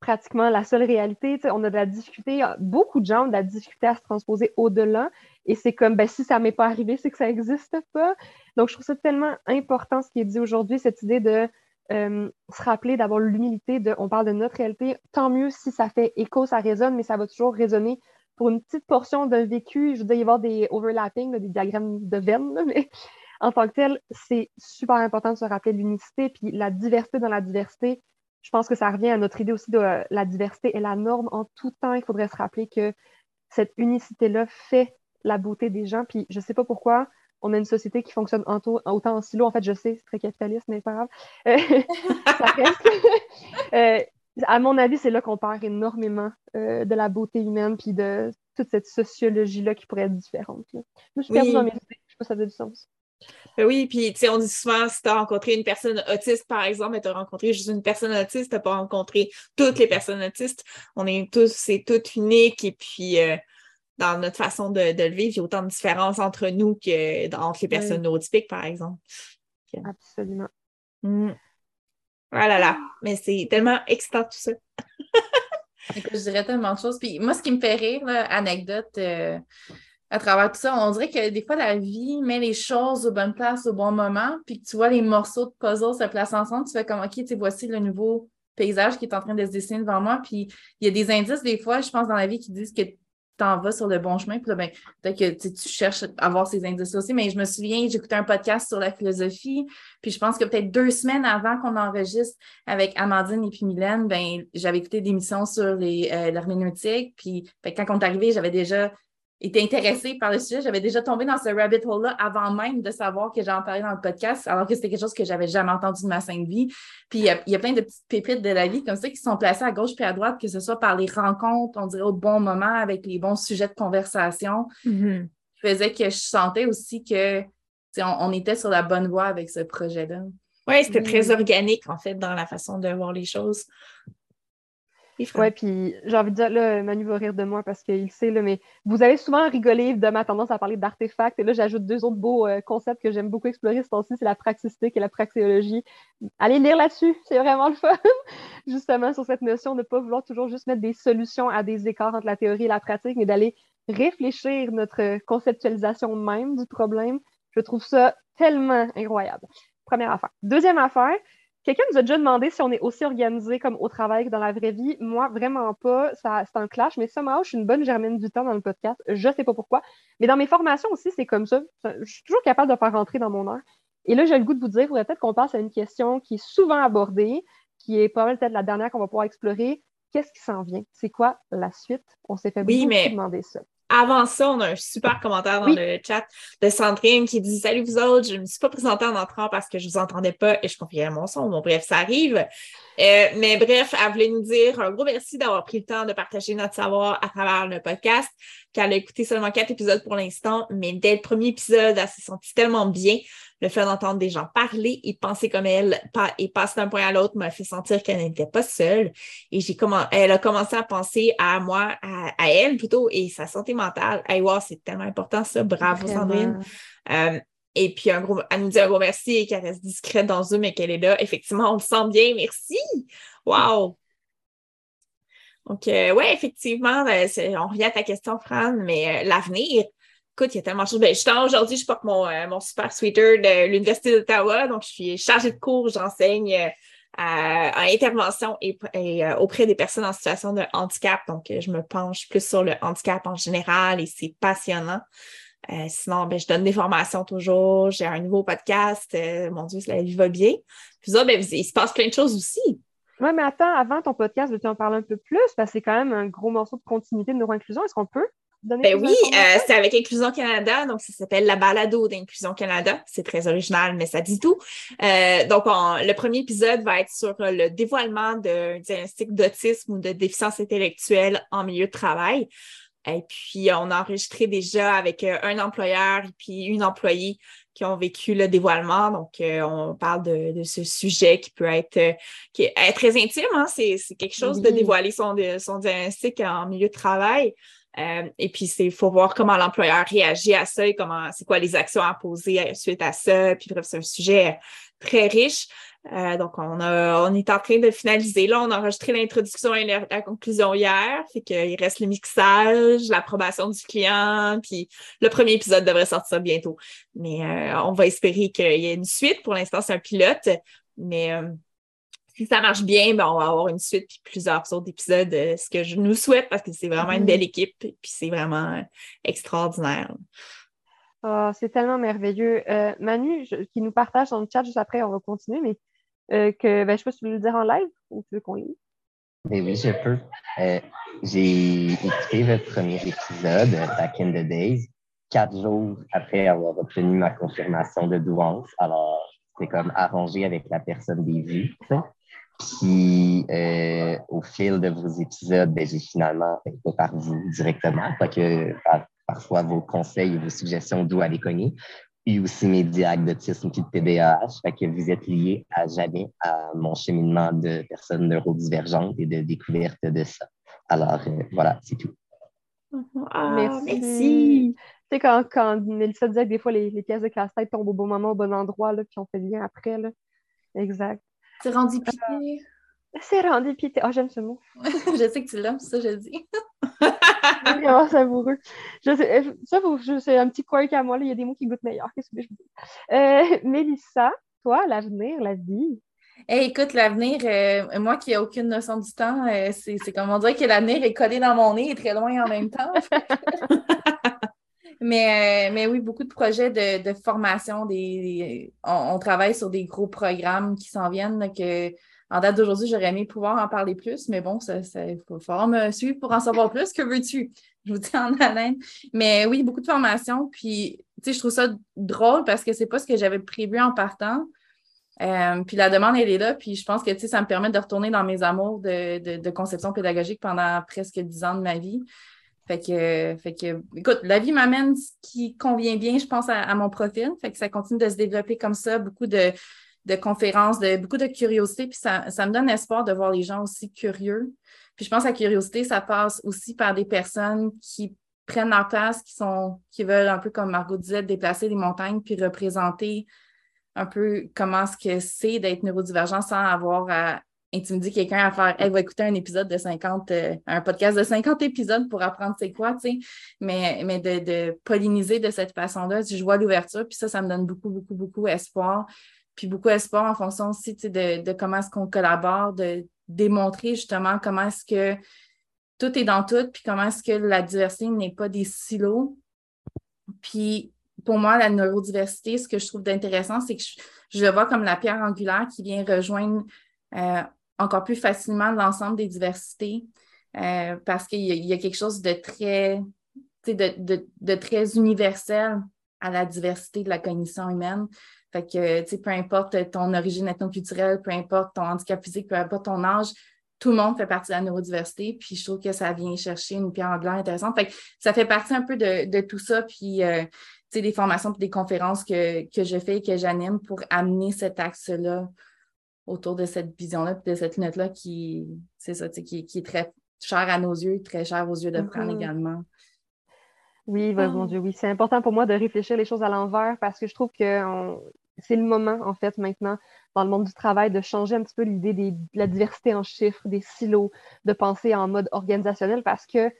pratiquement la seule réalité. on a de la difficulté, beaucoup de gens ont de la difficulté à se transposer au-delà. Et c'est comme, ben, si ça m'est pas arrivé, c'est que ça n'existe pas. Donc, je trouve ça tellement important ce qui est dit aujourd'hui, cette idée de euh, se rappeler d'avoir l'humilité de, on parle de notre réalité, tant mieux si ça fait écho, ça résonne, mais ça va toujours résonner pour une petite portion d'un vécu, je veux dire, y avoir des overlapping, des diagrammes de veines, mais en tant que tel, c'est super important de se rappeler l'unicité, puis la diversité dans la diversité. Je pense que ça revient à notre idée aussi de euh, la diversité et la norme. En tout temps, il faudrait se rappeler que cette unicité-là fait la beauté des gens. Puis je ne sais pas pourquoi, on a une société qui fonctionne autant en silo. En fait, je sais, c'est très capitaliste, mais pas grave. Euh, *laughs* ça reste. *laughs* Euh, à mon avis, c'est là qu'on perd énormément de la beauté humaine puis de toute cette sociologie-là qui pourrait être différente. Je me suis perdue dans mes idées. Je sais pas si ça a du sens. Ben oui, puis tu sais, on dit souvent, si tu as rencontré une personne autiste, par exemple, et tu as rencontré juste une personne autiste, tu n'as pas rencontré toutes les personnes autistes. On est tous, c'est tout unique, et puis euh, dans notre façon de, le vivre, il y a autant de différences entre nous que entre les personnes neurotypiques, par exemple. Absolument. Mm. Ah là là, mais c'est tellement excitant tout ça. je dirais tellement de choses. Puis moi, ce qui me fait rire, anecdote, euh, à travers tout ça. On dirait que des fois, la vie met les choses aux bonnes places au bon moment, puis que tu vois les morceaux de puzzle se placer ensemble, tu fais comme, OK, tu voici le nouveau paysage qui est en train de se dessiner devant moi. Puis il y a des indices, des fois, je pense, dans la vie qui disent que t'en vas sur le bon chemin. Puis là, ben, peut-être que tu cherches à avoir ces indices-là aussi. Mais je me souviens, j'écoutais un podcast sur la philosophie. Puis je pense que peut-être deux semaines avant qu'on enregistre avec Amandine et puis Mylène, ben, j'avais écouté des émissions sur les, euh, l'herméneutique. Puis quand on est arrivé, j'avais déjà était intéressée par le sujet. J'avais déjà tombé dans ce rabbit hole-là avant même de savoir que j'en parlais dans le podcast, alors que c'était quelque chose que j'avais jamais entendu de ma sainte vie. Puis il y, a, plein de petites pépites de la vie comme ça qui sont placées à gauche puis à droite, que ce soit par les rencontres, on dirait au bon moment, avec les bons sujets de conversation. Mm-hmm. faisait que je sentais aussi que on, était sur la bonne voie avec ce projet-là. Oui, c'était très organique, en fait, dans la façon de voir les choses. Oui, puis j'ai envie de dire, là, Manu va rire de moi parce qu'il sait, là, mais vous avez souvent rigolé de ma tendance à parler d'artefacts. Et là, j'ajoute deux autres beaux euh, concepts que j'aime beaucoup explorer ce temps-ci, c'est la praxistique et la praxéologie. Allez lire là-dessus, *laughs* c'est vraiment le fun, justement, sur cette notion de ne pas vouloir toujours juste mettre des solutions à des écarts entre la théorie et la pratique, mais d'aller réfléchir notre conceptualisation même du problème. Je trouve ça tellement incroyable. Première affaire. Deuxième affaire, Quelqu'un nous a déjà demandé si on est aussi organisé comme au travail que dans la vraie vie. Moi, vraiment pas. Ça, c'est un clash, mais somehow, je suis une bonne germaine du temps dans le podcast. Je sais pas pourquoi. Mais dans mes formations aussi, c'est comme ça. Je suis toujours capable de faire rentrer dans mon heure. Et là, j'ai le goût de vous dire, il faudrait peut-être qu'on passe à une question qui est souvent abordée, qui est mal peut-être la dernière qu'on va pouvoir explorer. Qu'est-ce qui s'en vient? C'est quoi la suite? On s'est fait beaucoup demander ça. Avant ça, on a un super commentaire dans le chat de Sandrine qui dit Salut vous autres, je ne me suis pas présentée en entrant parce que je ne vous entendais pas et je confiais mon son. Bon, bref, ça arrive. Euh, mais bref, elle voulait nous dire un gros merci d'avoir pris le temps de partager notre savoir à travers le podcast, qu'elle a écouté seulement quatre épisodes pour l'instant, mais dès le premier épisode, elle s'est sentie tellement bien le fait d'entendre des gens parler et penser comme elle et passer d'un point à l'autre m'a fait sentir qu'elle n'était pas seule. Et j'ai elle a commencé à penser à moi, à, elle plutôt, et sa santé mentale. Hey, wow, c'est tellement important ça. Bravo, Sandrine. Euh, et puis, un gros, elle nous dit un gros merci et qu'elle reste discrète dans Zoom et qu'elle est là. Effectivement, on le sent bien. Merci. Wow. Donc, euh, oui, effectivement, euh, on revient à ta question, Fran, mais l'avenir, écoute, il y a tellement de choses. Ben, aujourd'hui, je porte mon, euh, mon super sweater de l'Université d'Ottawa. Donc, je suis chargée de cours, j'enseigne euh, à, intervention et, euh, auprès des personnes en situation de handicap. Donc, je me penche plus sur le handicap en général et c'est passionnant. Sinon, ben, je donne des formations toujours. J'ai un nouveau podcast. mon Dieu, la vie va bien. Puis ça, ben, il se passe plein de choses aussi. Oui, mais attends, avant ton podcast, veux-tu en parler un peu plus? Parce que c'est quand même un gros morceau de continuité de neuroinclusion. Est-ce qu'on peut ben oui, euh, c'est avec Inclusion Canada, donc ça s'appelle la balado d'Inclusion Canada. C'est très original, mais ça dit tout. Euh, donc, le premier épisode va être sur le dévoilement d'un diagnostic d'autisme ou de déficience intellectuelle en milieu de travail. Et puis, on a enregistré déjà avec euh, un employeur et puis une employée qui ont vécu le dévoilement. Donc, on parle de, ce sujet qui peut être, qui est, très intime. Hein. C'est quelque chose de dévoiler son, son diagnostic en milieu de travail. Euh, et puis, il faut voir comment l'employeur réagit à ça et comment, c'est quoi les actions à poser suite à ça. Puis bref, c'est un sujet très riche. Euh, donc, on, a, on est en train de finaliser. Là, on a enregistré l'introduction et la, conclusion hier. Fait qu'il reste le mixage, l'approbation du client, puis le premier épisode devrait sortir bientôt. Mais euh, on va espérer qu'il y ait une suite. Pour l'instant, c'est un pilote. Mais si ça marche bien, ben, on va avoir une suite puis plusieurs autres épisodes, euh, ce que je nous souhaite parce que c'est vraiment une Mhm. belle équipe puis c'est vraiment euh, extraordinaire. Ah, c'est tellement merveilleux. Euh, Manu, je- qui nous partage dans le chat juste après, on va continuer, mais euh, que ben, je sais pas tu veux le dire en live ou tu veux qu'on lit. Mais oui, je peux. Euh, j'ai écouté votre premier épisode, euh, Back in the Days, quatre jours après avoir obtenu ma confirmation de douance. Alors, c'est comme arrangé avec la personne des vues. Puis, au fil de vos épisodes, ben, j'ai finalement, ben, pas par vous directement, pas que par- parfois vos conseils et vos suggestions d'où aller cogner, et aussi mes diags d'autisme et de TDAH. Fait que vous êtes liés à jamais à mon cheminement de personnes neurodivergentes et de découverte de ça. Alors, euh, voilà, c'est tout. Ah, merci. merci. Tu sais, quand, quand Mélissa disait que des fois les, les pièces de casse-tête tombent au bon moment, au bon endroit, là, puis on fait bien après. Là. Exact. C'est rendu piqué. C'est rendu pité. Ah, j'aime ce mot. *laughs* je sais que tu l'aimes, ça, je le dis. *laughs* Vraiment savoureux. Je sais, euh, ça, c'est un petit quirk à moi. Là. Il y a des mots qui goûtent meilleur. Qu'est-ce que je vous dis? Euh, *laughs* Mélissa, toi, l'avenir, la vie? Hey, écoute, l'avenir, euh, moi qui n'ai aucune notion du temps, euh, c'est c'est comme on dirait que l'avenir est collé dans mon nez et très loin en même temps. mais, euh, mais oui, beaucoup de projets de, de formation. Des, des- on, on travaille sur des gros programmes qui s'en viennent. là, que, en date d'aujourd'hui, j'aurais aimé pouvoir en parler plus, mais bon, ça, ça, il va falloir me suivre pour en savoir plus. Que veux-tu? Je vous dis en haleine. Mais oui, beaucoup de formation. Puis, tu sais, je trouve ça drôle parce que c'est pas ce que j'avais prévu en partant. Euh, puis la demande, elle est là. Puis je pense que tu sais, ça me permet de retourner dans mes amours de, de, de conception pédagogique pendant presque dix ans de ma vie. Fait que, fait que, écoute, la vie m'amène ce qui convient bien, je pense, à mon profil. Fait que ça continue de se développer comme ça, beaucoup de, de conférences, de, beaucoup de curiosité. Puis ça, ça me donne espoir de voir les gens aussi curieux. Puis je pense que la curiosité, ça passe aussi par des personnes qui prennent leur place, qui sont, qui veulent un peu comme Margot disait, déplacer les montagnes puis représenter un peu comment ce que c'est d'être neurodivergent sans avoir à intimider quelqu'un à faire elle va écouter un épisode de 50, euh, un podcast de 50 épisodes pour apprendre c'est quoi, tu sais. Mais, mais de, de polliniser de cette façon-là, je vois l'ouverture, puis ça, ça me donne beaucoup, beaucoup, beaucoup espoir. Puis beaucoup espoir en fonction aussi de, de comment est-ce qu'on collabore, de démontrer justement comment est-ce que tout est dans tout, puis comment est-ce que la diversité n'est pas des silos. Puis pour moi, la neurodiversité, ce que je trouve d'intéressant, c'est que je, je le vois comme la pierre angulaire qui vient rejoindre euh, encore plus facilement l'ensemble des diversités euh, parce qu'il y, y a quelque chose de très, de, de- de très universel à la diversité de la cognition humaine. Fait que, tu sais, peu importe ton origine ethnoculturelle, peu importe ton handicap physique, peu importe ton âge, tout le monde fait partie de la neurodiversité. Puis je trouve que ça vient chercher une pierre angulaire intéressante. Fait que ça fait partie un peu de, de tout ça. Puis, euh, tu sais, des formations et des conférences que, que je fais et que j'anime pour amener cet axe-là autour de cette vision-là, puis de cette lunette-là qui, c'est ça, tu sais, qui, qui est très chère à nos yeux, très chère aux yeux de Fran Mhm. également. Oui, ben, mon Dieu, oui. C'est important pour moi de réfléchir les choses à l'envers parce que je trouve que on- c'est le moment, en fait, maintenant, dans le monde du travail, de changer un petit peu l'idée de la diversité en chiffres, des silos, de penser en mode organisationnel parce que,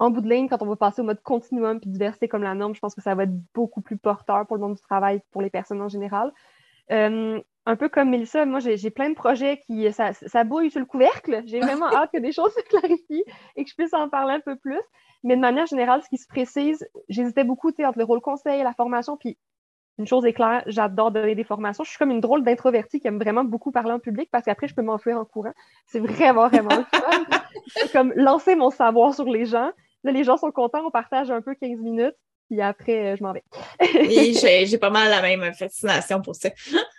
en bout de ligne, quand on va passer au mode continuum puis diversité comme la norme, je pense que ça va être beaucoup plus porteur pour le monde du travail, pour les personnes en général. Euh, un peu comme Mélissa, moi, j'ai plein de projets qui, ça, ça bouille sur le couvercle. J'ai vraiment hâte que des *laughs* choses se clarifient et que je puisse en parler un peu plus. Mais de manière générale, ce qui se précise, j'hésitais beaucoup tu sais, entre le rôle conseil et la formation. Puis une chose est claire, j'adore donner des formations. Je suis comme une drôle d'introvertie qui aime vraiment beaucoup parler en public parce qu'après, je peux m'enfuir en courant. C'est vraiment, vraiment le fun. *laughs* C'est comme lancer mon savoir sur les gens. Là, les gens sont contents, on partage un peu 15 minutes. Puis après, euh, je m'en vais. Et *laughs* j'ai j'ai pas mal la même fascination pour ça.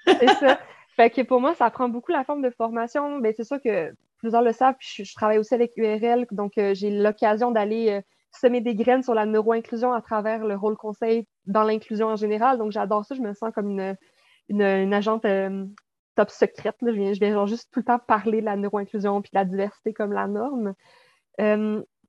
C'est ça. Fait que pour moi, ça prend beaucoup la forme de formation. Ben, c'est sûr que plusieurs le savent, puis je, je travaille aussi avec URL, donc euh, j'ai l'occasion d'aller euh, semer des graines sur la neuroinclusion à travers le rôle conseil dans l'inclusion en général. Donc j'adore ça, je me sens comme une, une, une agente euh, top secrète. là. Je viens, je viens genre juste tout le temps parler de la neuroinclusion puis de la diversité comme la norme.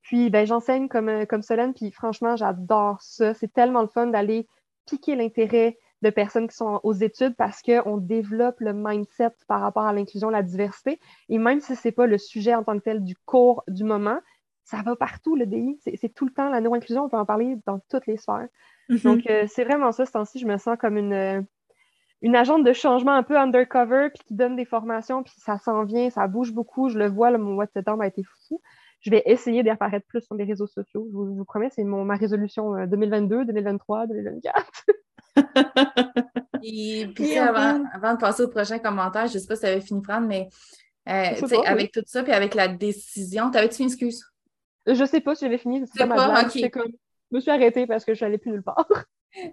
Puis ben, j'enseigne comme, euh, comme Solène, puis franchement, j'adore ça. C'est tellement le fun d'aller piquer l'intérêt de personnes qui sont aux études parce qu'on développe le mindset par rapport à l'inclusion, la diversité. Et même si ce n'est pas le sujet en tant que tel du cours du moment, ça va partout, le DI. C'est tout le temps la neuroinclusion, on peut en parler dans toutes les sphères. Donc, euh, c'est vraiment ça, ce temps-ci, je me sens comme une, euh, une agente de changement un peu undercover, puis qui donne des formations, puis ça s'en vient, ça bouge beaucoup. Je le vois, mon mois de septembre a été fou. Je vais essayer d'apparaître plus sur les réseaux sociaux. Je vous, promets, c'est ma résolution 2022, 2023, 2024. Et puis, avant, de passer au prochain commentaire, je ne sais pas si tu avais fini, Fran, mais euh, avec tout ça, puis avec la décision, t'avais-tu fini, excuse? Je sais pas si j'avais fini. C'est pas, Je me suis arrêtée parce que je n'allais plus nulle part.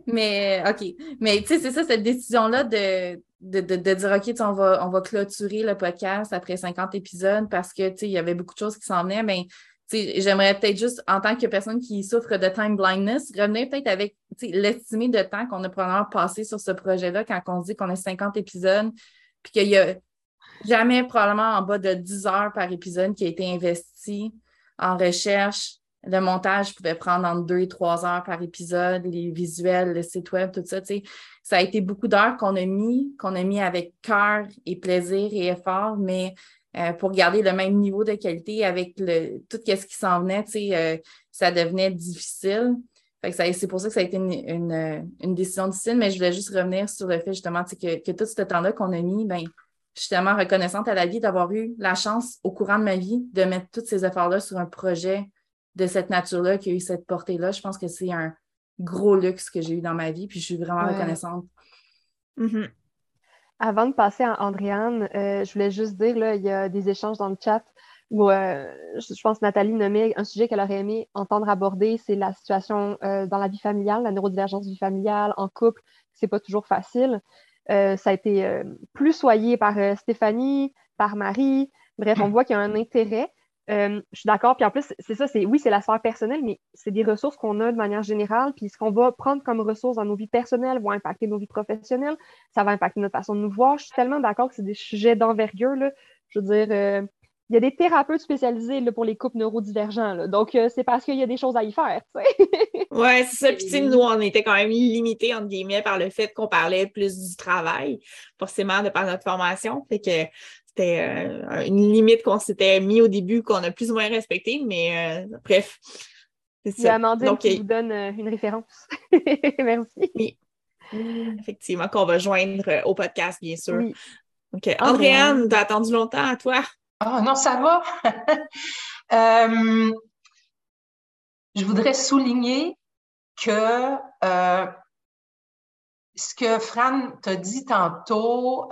Mais OK. Mais tu sais, c'est ça, cette décision-là de, de, de, dire OK, on va, on va clôturer le podcast après 50 épisodes parce que il y avait beaucoup de choses qui s'en venaient. Mais j'aimerais peut-être juste, en tant que personne qui souffre de time blindness, revenir peut-être avec l'estimé de temps qu'on a probablement passé sur ce projet-là quand on dit qu'on a 50 épisodes, puis qu'il y a jamais probablement en bas de 10 heures par épisode qui a été investi en recherche, le montage pouvait prendre entre deux et trois heures par épisode, les visuels, le site web, tout ça. Ça a été beaucoup d'heures qu'on a mis, qu'on a mis avec cœur et plaisir et effort, mais euh, pour garder le même niveau de qualité avec le, tout ce qui s'en venait, euh, ça devenait difficile. c'est pour ça que ça a été une, décision difficile, mais je voulais juste revenir sur le fait justement que, que tout ce temps-là qu'on a mis, ben, je suis tellement reconnaissante à la vie d'avoir eu la chance au courant de ma vie de mettre tous ces efforts-là sur un projet de cette nature-là, qui a eu cette portée-là. Je pense que c'est un gros luxe que j'ai eu dans ma vie, puis je suis vraiment reconnaissante. Mm-hmm. Avant de passer à Andréane, euh, je voulais juste dire, là, il y a des échanges dans le chat où euh, je pense Nathalie nommait un sujet qu'elle aurait aimé entendre aborder, c'est la situation euh, dans la vie familiale, la neurodivergence vie familiale, en couple, c'est pas toujours facile. ça a été plus soyé par Stéphanie, par Marie. Bref, on *laughs* voit qu'il y a un intérêt. Euh, je suis d'accord. Puis en plus, c'est ça, c'est oui, c'est la sphère personnelle, mais c'est des ressources qu'on a de manière générale. Puis ce qu'on va prendre comme ressources dans nos vies personnelles va impacter nos vies professionnelles. Ça va impacter notre façon de nous voir. Je suis tellement d'accord que c'est des sujets d'envergure. Je veux dire, euh, il y a des thérapeutes spécialisés là, pour les couples neurodivergents. Là. Donc, euh, c'est parce qu'il y a des choses à y faire. *laughs* oui, c'est ça. Puis, nous, on était quand même limités, entre guillemets, par le fait qu'on parlait plus du travail, forcément, de par notre formation. Fait que c'était euh, une limite qu'on s'était mis au début, qu'on a plus ou moins respectée, mais euh, bref. C'est ça. Amandine qui vous donne euh, une référence. *laughs* Merci. Oui. Effectivement, qu'on va joindre au podcast, bien sûr. Oui. OK. Andréane, t'as attendu longtemps à toi? Ah non, ça va. *laughs* je voudrais souligner que ce que Fran t'a dit tantôt,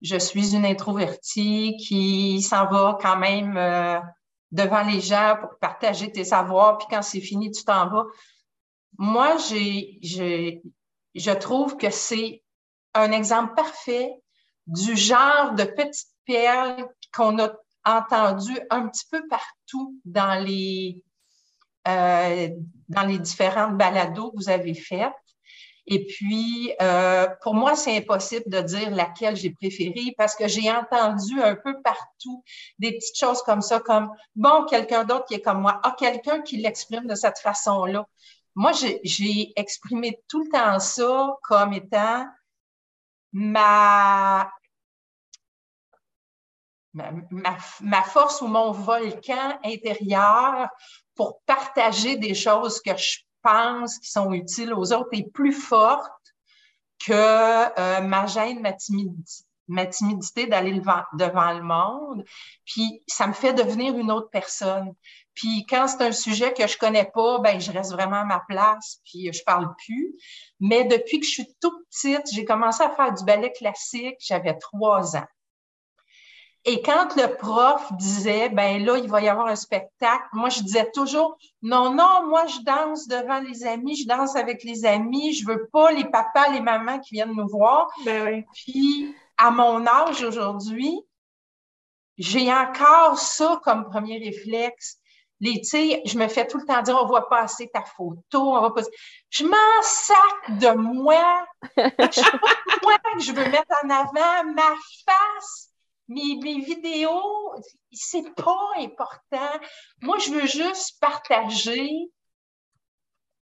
je suis une introvertie qui s'en va quand même euh, devant les gens pour partager tes savoirs, puis quand c'est fini, tu t'en vas. Moi, j'ai, je trouve que c'est un exemple parfait du genre de petite perle qu'on a entendu un petit peu partout dans les, euh, dans les différentes balados que vous avez faites. Et puis, euh, pour moi, c'est impossible de dire laquelle j'ai préférée parce que j'ai entendu un peu partout des petites choses comme ça, comme, bon, quelqu'un d'autre qui est comme moi, ah, quelqu'un qui l'exprime de cette façon-là. Moi, j'ai exprimé tout le temps ça comme étant ma, ma, ma, force ou mon volcan intérieur pour partager des choses que je pense qui sont utiles aux autres est plus forte que euh, ma gêne, ma timidité, ma timidité d'aller devant le monde. Puis ça me fait devenir une autre personne. Puis quand c'est un sujet que je connais pas, ben je reste vraiment à ma place, puis je parle plus. Mais depuis que je suis toute petite, j'ai commencé à faire du ballet classique, j'avais trois ans. Et quand le prof disait, ben là, il va y avoir un spectacle, moi, je disais toujours, non, non, moi, je danse devant les amis, je danse avec les amis, je veux pas les papas, les mamans qui viennent nous voir. Ben Puis, à mon âge aujourd'hui, j'ai encore ça comme premier réflexe. Les, je me fais tout le temps dire, on voit pas assez ta photo, on va pas... Je m'en sac de moi. Chaque fois que je veux mettre en avant ma face, mes, mes vidéos, c'est pas important. Moi, je veux juste partager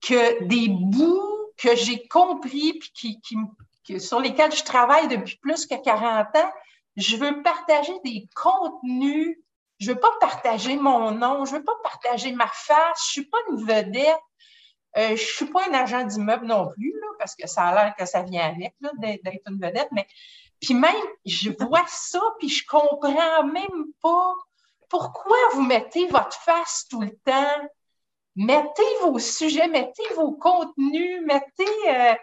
que des bouts que j'ai compris puis qui, sur lesquels je travaille depuis plus que 40 ans, je veux partager des contenus. Je veux pas partager mon nom, je veux pas partager ma face, je suis pas une vedette. je ne suis pas un agent d'immeuble non plus, là, parce que ça a l'air que ça vient avec là, d'être une vedette, mais puis même, je vois ça, puis je comprends même pas pourquoi vous mettez votre face tout le temps. Mettez vos sujets, mettez vos contenus, mettez. Euh,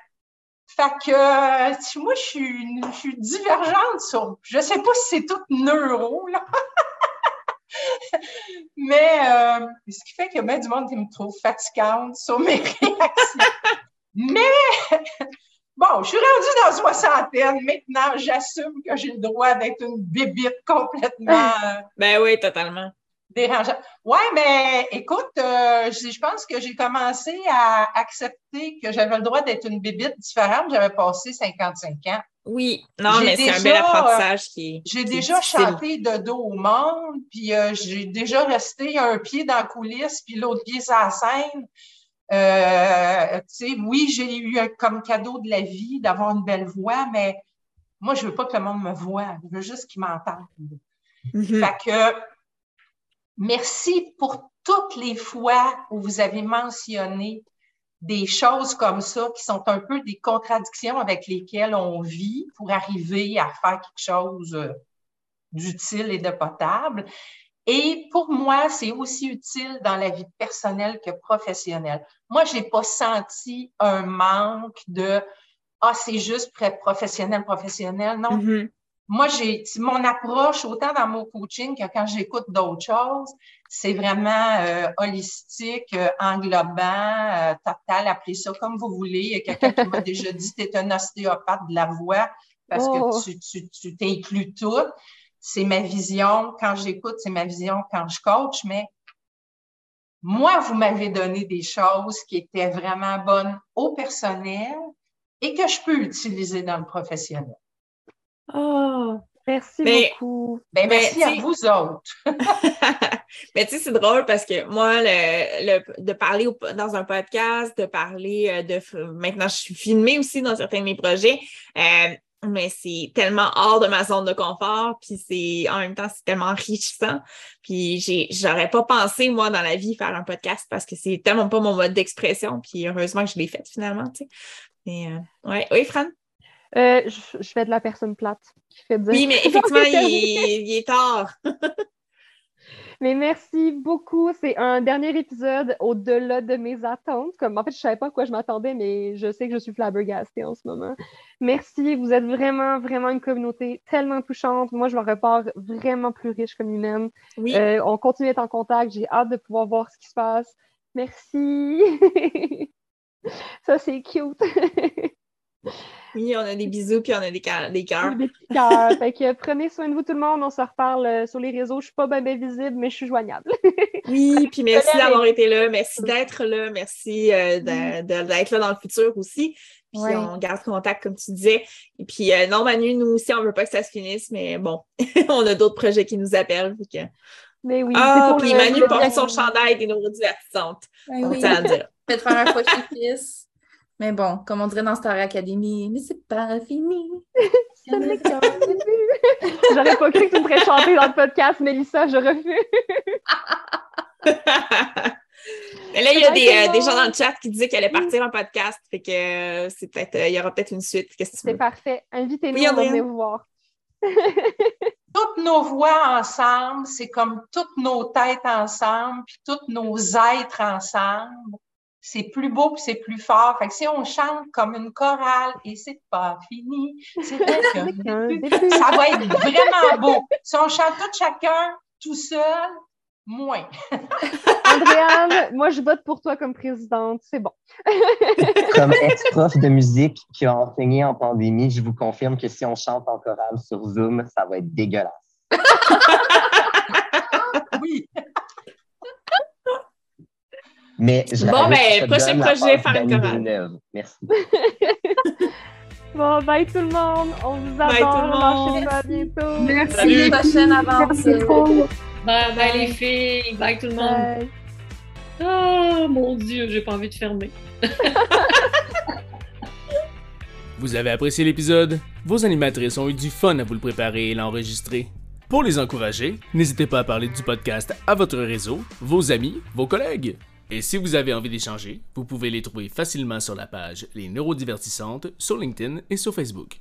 fait que euh, moi, je suis, je divergente sur. Je sais pas si c'est tout neuro, là. *laughs* Mais euh, ce qui fait qu'il y a bien du monde qui me trouve fatigante sur mes *laughs* réactions. Mais bon, je suis rendue dans soixantaine. Maintenant, j'assume que j'ai le droit d'être une bébite complètement. *laughs* ben oui, totalement. Dérangeante. Ouais, mais écoute, euh, je pense que j'ai commencé à accepter que j'avais le droit d'être une bébite différente. J'avais passé 55 ans. Oui, non, mais c'est un bel apprentissage qui J'ai déjà chanté de dos au monde, puis euh, j'ai déjà resté un pied dans la coulisse, puis l'autre pied sur la scène. Euh, oui, j'ai eu comme cadeau de la vie d'avoir une belle voix, mais moi, je veux pas que le monde me voie. Je veux juste qu'ils m'entendent. Mm-hmm. Fait que merci pour toutes les fois où vous avez mentionné des choses comme ça qui sont un peu des contradictions avec lesquelles on vit pour arriver à faire quelque chose d'utile et de potable. Et pour moi, c'est aussi utile dans la vie personnelle que professionnelle. Moi, je n'ai pas senti un manque de Ah, c'est juste professionnel, professionnel. Non. Mm-hmm. Moi, j'ai mon approche, autant dans mon coaching que quand j'écoute d'autres choses, c'est vraiment euh, holistique, euh, englobant, euh, total, appelez ça comme vous voulez. Il y a quelqu'un qui m'a déjà dit tu es un ostéopathe de la voix parce que oh. tu, tu, tu t'inclus tout. C'est ma vision quand j'écoute, c'est ma vision quand je coach, mais moi, vous m'avez donné des choses qui étaient vraiment bonnes au personnel et que je peux utiliser dans le professionnel. Oh, merci beaucoup. Ben, merci à vous autres. *laughs* Mais tu sais, c'est drôle parce que moi, le, de parler dans un podcast, de parler euh, de. Maintenant, je suis filmée aussi dans certains de mes projets. Euh, mais c'est tellement hors de ma zone de confort, puis c'est en même temps, c'est tellement enrichissant. Puis j'ai, j'aurais pas pensé, moi, dans la vie, faire un podcast parce que c'est tellement pas mon mode d'expression, puis heureusement que je l'ai fait finalement, tu sais. Mais, euh, ouais. Oui, Fran? Euh, je, fais de la personne plate qui fait Oui, mais *laughs* effectivement, il, est tard. *laughs* mais merci beaucoup. C'est un dernier épisode au-delà de mes attentes. Comme, en fait, je ne savais pas à quoi je m'attendais, mais je sais que je suis flabbergastée en ce moment. Merci. Vous êtes vraiment, vraiment une communauté tellement touchante. Moi, je me repars vraiment plus riche comme humaine. Oui. Euh, on continue d'être en contact. J'ai hâte de pouvoir voir ce qui se passe. Merci. *laughs* Ça, c'est cute. *laughs* Oui, on a des bisous puis on a des, cœurs. Des cœurs. fait que prenez soin de vous tout le monde. On se reparle euh, sur les réseaux. Je suis pas bien, visible, mais je suis joignable. *laughs* oui, puis merci d'avoir été là. Merci d'être là. Merci euh, d'être là dans le futur aussi. Puis on garde contact, comme tu disais. Et puis euh, non, Manu, nous aussi, on veut pas que ça se finisse, mais bon, *laughs* on a d'autres projets qui nous appellent. Mais oui. Ah, puis Manu porte son chandail des neurodivertissantes. Ben oui, oui. Faites faire un focus. Mais bon, comme on dirait dans Star Academy, mais c'est pas fini. *laughs* J'aurais pas cru que tu me ferais chanter dans le podcast, Mélissa, je refuse. *laughs* Mais là, il y a des, euh, des, gens dans le chat qui disaient qu'elle allait partir en podcast. Fait que euh, c'est peut-être, euh, il y aura peut-être une suite. C'est parfait. Invitez-nous, oui, on venir vous voir. *laughs* toutes nos voix ensemble, c'est comme toutes nos têtes ensemble, puis tous nos êtres ensemble c'est plus beau puis c'est plus fort. Fait que si on chante comme une chorale et c'est pas fini, c'est *laughs* *laughs* ça va être vraiment beau. Si on chante tout chacun, tout seul, moins. *laughs* Andréane, moi je vote pour toi comme présidente, c'est bon. comme ex-prof de musique qui a enseigné en pandémie, je vous confirme que si on chante en chorale sur Zoom, ça va être dégueulasse. oui. Mais bon, ben, prochain projet, faire une chorale. Merci. *laughs* bon, bye tout le monde. On vous adore. Bye tout le monde. À bientôt. Merci. Salut. Prochaine avance. Bye, bye les filles. Bye tout le monde. Oh mon Dieu, j'ai pas envie de fermer. *laughs* vous avez apprécié l'épisode? Vos animatrices ont eu du fun à vous le préparer et l'enregistrer. Pour les encourager, n'hésitez pas à parler du podcast à votre réseau, vos amis, vos collègues. Et si vous avez envie d'échanger, vous pouvez les trouver facilement sur la page Les Neurodivertissantes sur LinkedIn et sur Facebook.